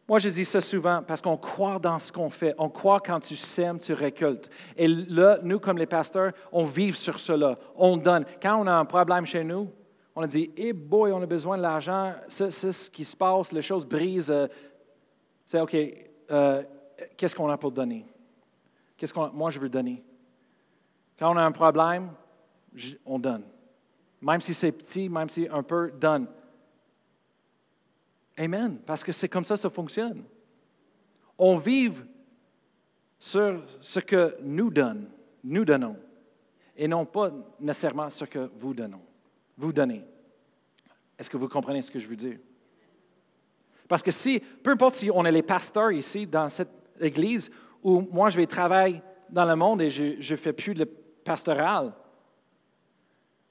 moi je dis ça souvent parce qu'on croit dans ce qu'on fait. On croit quand tu sèmes, tu récoltes. Et là, nous, comme les pasteurs, on vit sur cela. On donne. Quand on a un problème chez nous, on a dit, eh boy, on a besoin de l'argent, c'est ce qui se passe, les choses brisent. C'est OK, euh, qu'est-ce qu'on a pour donner? Qu'est-ce qu'on, moi, je veux donner. Quand on a un problème, on donne. Même si c'est petit, même si un peu, donne. Amen. Parce que c'est comme ça que ça fonctionne. On vive sur ce que nous donne, nous donnons. et non pas nécessairement ce que vous donnez. Vous donnez. Est-ce que vous comprenez ce que je veux dire? Parce que si, peu importe si on est les pasteurs ici dans cette église, ou moi je vais travailler dans le monde et je ne fais plus de pastoral,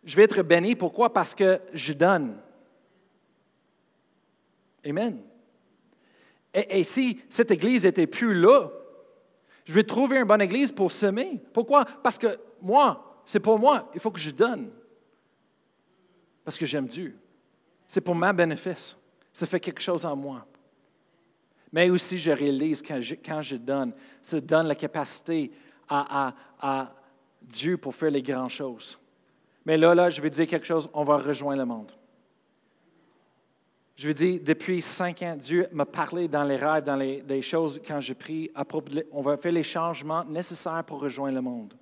je vais être béni. Pourquoi? Parce que je donne. Amen. Et, et si cette église n'était plus là, je vais trouver une bonne église pour semer. Pourquoi? Parce que moi, c'est pour moi, il faut que je donne. Parce que j'aime Dieu. C'est pour ma bénéfice. Ça fait quelque chose en moi. Mais aussi, je réalise quand je, quand je donne, ça donne la capacité à, Dieu pour faire les grandes choses. Mais là, là, je vais dire quelque chose, on va rejoindre le monde. Je veux dire, depuis cinq ans, Dieu m'a parlé dans les rêves, dans les, choses, quand je prie, à propos on va faire les changements nécessaires pour rejoindre le monde.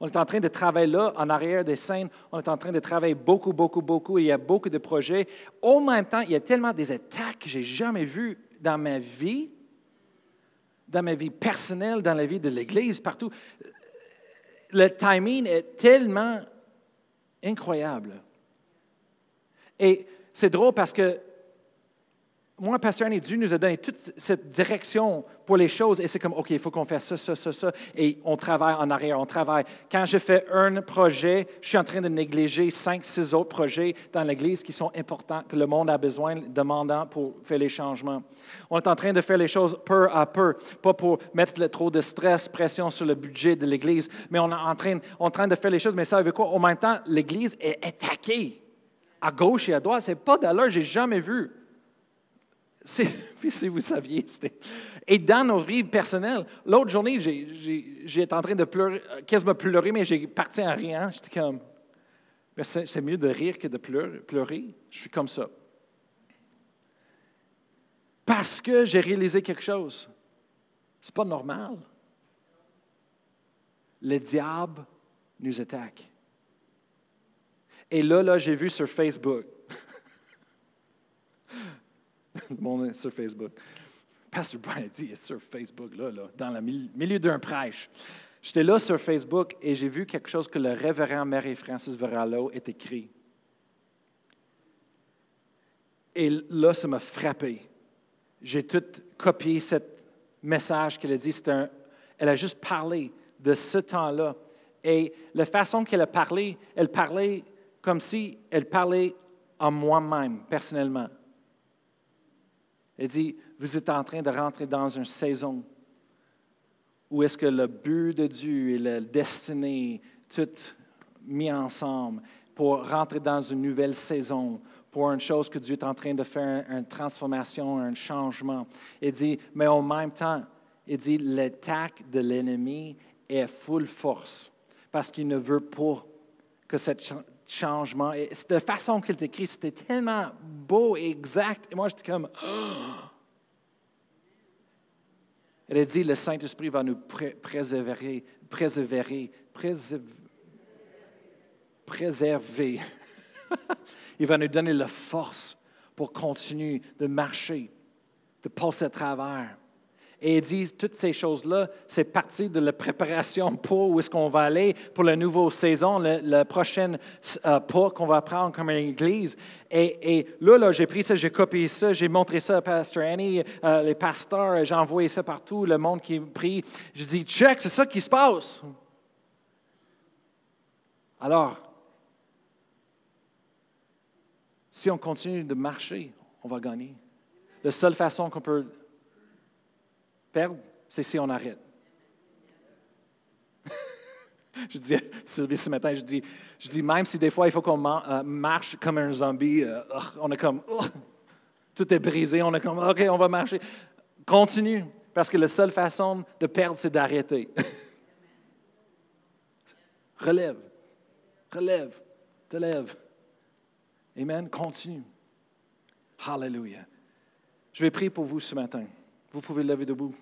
On est en train de travailler là, en arrière des scènes. On est en train de travailler beaucoup, beaucoup, beaucoup. Il y a beaucoup de projets. Au même temps, il y a tellement des attaques que je n'ai jamais vues dans ma vie, dans ma vie personnelle, dans la vie de l'Église, partout. Le timing est tellement incroyable. Et c'est drôle parce que moi, Pasteur Annie, Dieu nous a donné toute cette direction pour les choses et c'est comme, OK, il faut qu'on fasse ça, ça, ça, ça. Et on travaille en arrière, on travaille. Quand je fais un projet, je suis en train de négliger cinq, six autres projets dans l'Église qui sont importants, que le monde a besoin, demandant pour faire les changements. On est en train de faire les choses peu à peu, pas pour mettre trop de stress, pression sur le budget de l'Église, mais on est en train, en train de faire les choses. Mais ça veut quoi? Au même temps, l'Église est attaquée à gauche et à droite. Ce n'est pas d'allure, je n'ai jamais vu. [LAUGHS] Si vous saviez, Et dans nos vies personnelles, l'autre journée, j'étais en train de pleurer, quasiment pleurer, mais j'ai parti en riant. J'étais comme, c'est mieux de rire que de pleurer. Je suis comme ça. Parce que j'ai réalisé quelque chose. C'est pas normal. Le diable nous attaque. Et là, là, j'ai vu sur Facebook, [LAUGHS] mon sur Facebook, Pasteur Brian dit, sur Facebook, là, là dans le milieu d'un prêche. J'étais là sur Facebook et j'ai vu quelque chose que le révérend Mary Francis Verallo est écrit. Et là, ça m'a frappé. J'ai tout copié ce message qu'elle a dit. Un, elle a juste parlé de ce temps-là. Et la façon qu'elle a parlé, elle parlait comme si elle parlait à moi-même, personnellement. Elle dit, vous êtes en train de rentrer dans une saison où est-ce que le but de Dieu et la destinée, tout mis ensemble pour rentrer dans une nouvelle saison, pour une chose que Dieu est en train de faire, une transformation, un changement. Il dit, mais en même temps, il dit, l'attaque de l'ennemi est full force parce qu'il ne veut pas que cette changement. Et de façon qu'il écrit, c'était tellement beau et exact. Et moi, j'étais comme. [GASPS] Elle a dit le Saint-Esprit va nous préserver, préserver, préserver. [LAUGHS] Il va nous donner la force pour continuer de marcher, de passer à travers. Et il dit, toutes ces choses-là, c'est partie de la préparation [LAUGHS] pour où est-ce qu'on va aller pour la nouvelle saison, le, prochain euh, pas qu'on va prendre comme église. Et, là, j'ai pris ça, j'ai copié ça, j'ai montré ça à Pastor Annie, euh, les pasteurs, j'ai envoyé ça partout, le monde qui prie. Je dis, check, c'est ça qui se passe. Alors, si on continue de marcher, on va gagner. La seule façon qu'on peut c'est si on arrête. [LAUGHS] je dis Sylvie ce matin, je dis, je dis même si des fois il faut qu'on euh, marche comme un zombie, euh, on est comme, tout est brisé, on est comme, OK, on va marcher. Continue, parce que la seule façon de perdre, c'est d'arrêter. [LAUGHS] relève, relève, te lève. Amen, continue. Hallelujah. Je vais prier pour vous ce matin. Vous pouvez lever debout.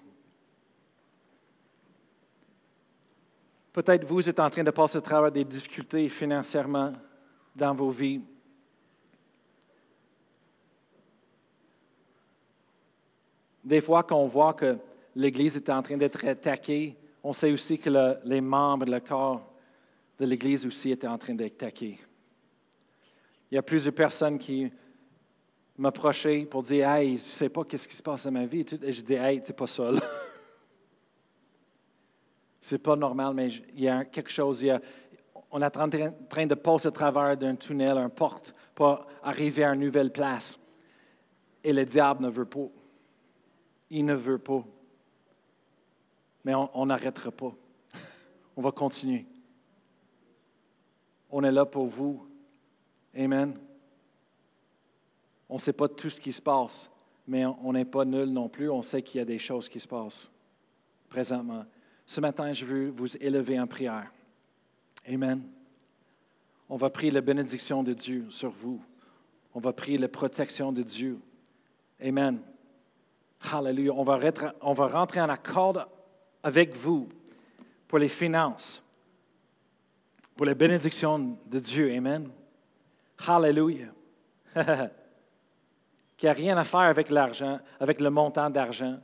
Peut-être vous êtes en train de passer à travers des difficultés financièrement dans vos vies. Des fois, quand on voit que l'Église est en train d'être attaquée, on sait aussi que les membres, le corps, de l'Église aussi était en train d'être taqué. Il y a plusieurs personnes qui m'approchaient pour dire Hey, je ne sais pas qu'est-ce qui se passe dans ma vie. Et je dis Hey, tu n'es pas seul. C'est pas normal, mais il y a quelque chose. on est en train de passer à travers d'un tunnel, un porte, pour arriver à une nouvelle place. Et le diable ne veut pas. Il ne veut pas. Mais on n'arrêtera pas. On va continuer. On est là pour vous. Amen. On ne sait pas tout ce qui se passe, mais on n'est pas nul non plus. On sait qu'il y a des choses qui se passent présentement. Ce matin, je veux vous élever en prière. Amen. On va prier la bénédiction de Dieu sur vous. On va prier la protection de Dieu. Amen. Hallelujah. On va, on va rentrer en accord avec vous pour les finances, pour la bénédiction de Dieu. Amen. Hallelujah. [LAUGHS] Qui n'a rien à faire avec l'argent, avec le montant d'argent.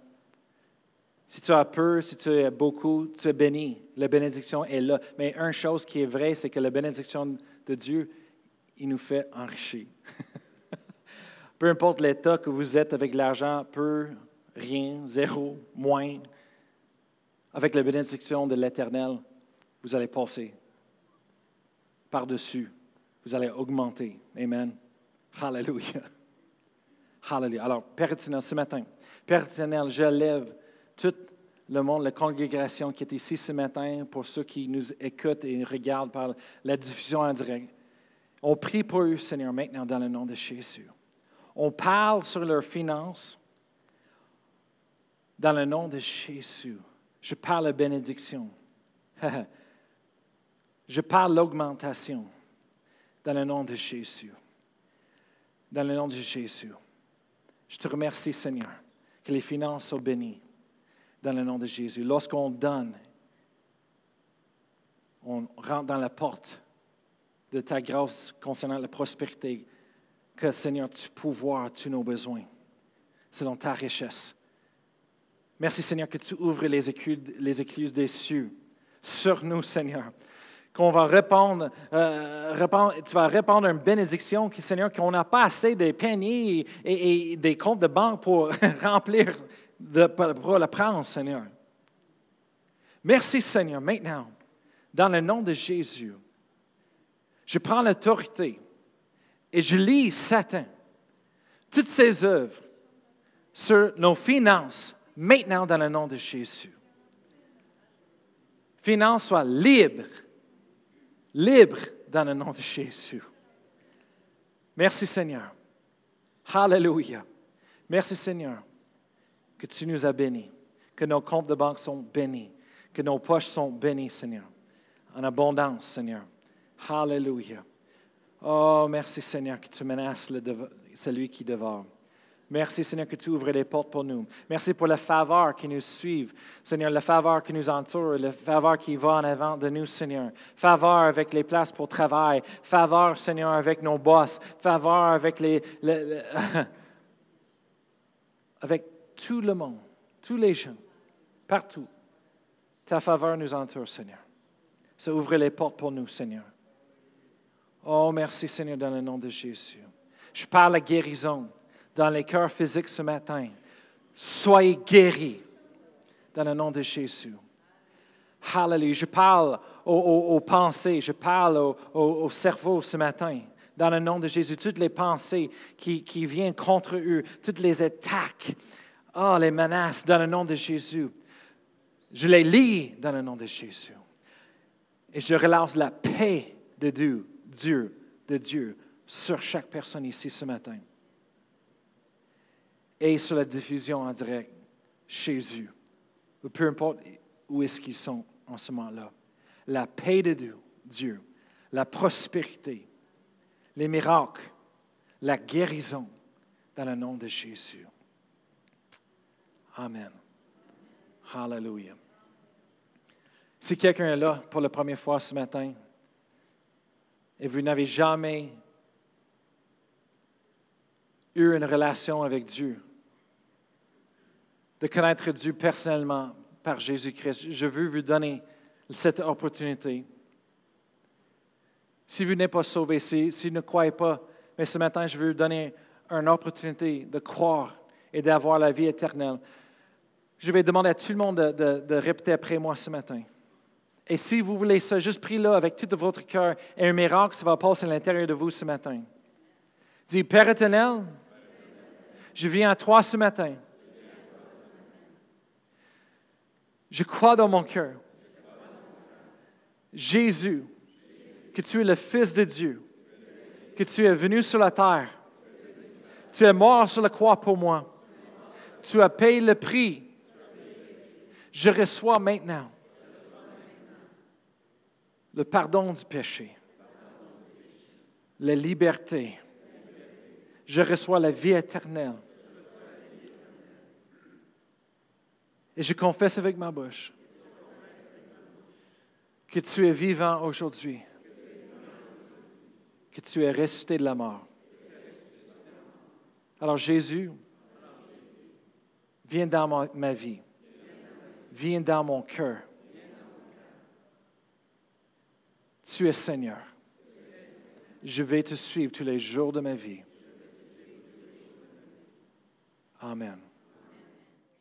Si tu as peu, si tu as beaucoup, tu es béni. La bénédiction est là. Mais une chose qui est vraie, c'est que la bénédiction de Dieu, il nous fait enrichir. [LAUGHS] peu importe l'état que vous êtes avec l'argent, peu, rien, zéro, moins, avec la bénédiction de l'Éternel, vous allez passer par-dessus. Vous allez augmenter. Amen. Hallelujah. [LAUGHS] Hallelujah. Alors, Père éternel, ce matin, Père éternel, je lève tout le monde, la congrégation qui est ici ce matin, pour ceux qui nous écoutent et regardent par la diffusion en direct. On prie pour eux, Seigneur, maintenant dans le nom de Jésus. On parle sur leurs finances dans le nom de Jésus. Je parle la bénédiction. [LAUGHS] Je parle l'augmentation dans le nom de Jésus. Dans le nom de Jésus. Je te remercie, Seigneur, que les finances soient bénies dans le nom de Jésus. Lorsqu'on donne, on rentre dans la porte de ta grâce concernant la prospérité, que Seigneur, tu pouvoir tous nos besoins, selon ta richesse. Merci Seigneur que tu ouvres les écluses, des cieux sur nous, Seigneur. Qu'on va répondre, euh, tu vas répandre une bénédiction, Seigneur, qu'on n'a pas assez de paniers et, des comptes de banque pour [LAUGHS] remplir de, pour le prendre, Seigneur. Merci, Seigneur. Maintenant, dans le nom de Jésus, je prends l'autorité et je lis Satan, toutes ses œuvres sur nos finances, maintenant dans le nom de Jésus. Finances soient libres, libres dans le nom de Jésus. Merci Seigneur. Hallelujah. Merci Seigneur que tu nous as bénis, que nos comptes de banque sont bénis, que nos poches sont bénies, Seigneur, en abondance, Seigneur. Hallelujah. Oh, merci, Seigneur, que tu menaces celui qui dévore. Merci, Seigneur, que tu ouvres les portes pour nous. Merci pour la faveur qui nous suit. Seigneur, la faveur qui nous entoure, la faveur qui va en avant de nous, Seigneur. Faveur avec les places pour travail. Faveur, Seigneur, avec nos boss. Faveur avec les, [LAUGHS] avec tout le monde, tous les gens, partout. Ta faveur nous entoure, Seigneur. Ça ouvre les portes pour nous, Seigneur. Oh, merci, Seigneur, dans le nom de Jésus. Je parle à guérison dans les cœurs physiques ce matin. Soyez guéris dans le nom de Jésus. Hallelujah. Je parle aux, pensées, je parle au, au, cerveau ce matin. Dans le nom de Jésus, toutes les pensées qui viennent contre eux, toutes les attaques, Oh, les menaces dans le nom de Jésus. Je les lis dans le nom de Jésus. Et je relance la paix de Dieu, Dieu, de Dieu sur chaque personne ici ce matin. Et sur la diffusion en direct, ou peu importe où est-ce qu'ils sont en ce moment-là. La paix de Dieu, Dieu, la prospérité, les miracles, la guérison dans le nom de Jésus. Amen. Hallelujah. Si quelqu'un est là pour la première fois ce matin et vous n'avez jamais eu une relation avec Dieu, de connaître Dieu personnellement par Jésus-Christ, je veux vous donner cette opportunité Si vous n'êtes pas sauvé, si, si vous ne croyez pas, mais ce matin, je veux vous donner une opportunité de croire et d'avoir la vie éternelle. Je vais demander à tout le monde de, répéter après moi ce matin. Et si vous voulez ça, juste prie là avec tout votre cœur et un miracle, ça va passer à l'intérieur de vous ce matin. Dis, Père éternel, je viens à toi ce matin. Je crois dans mon cœur. Jésus, que tu es le Fils de Dieu, que tu es venu sur la terre. Tu es mort sur la croix pour moi. Tu as payé le prix. Je reçois maintenant le pardon du péché, la liberté. Je reçois la vie éternelle. Et je confesse avec ma bouche que tu es vivant aujourd'hui, que tu es ressuscité de la mort. Alors Jésus, viens dans ma, ma vie, viens dans mon cœur. Tu es Seigneur. Je vais te suivre tous les jours de ma vie. Amen.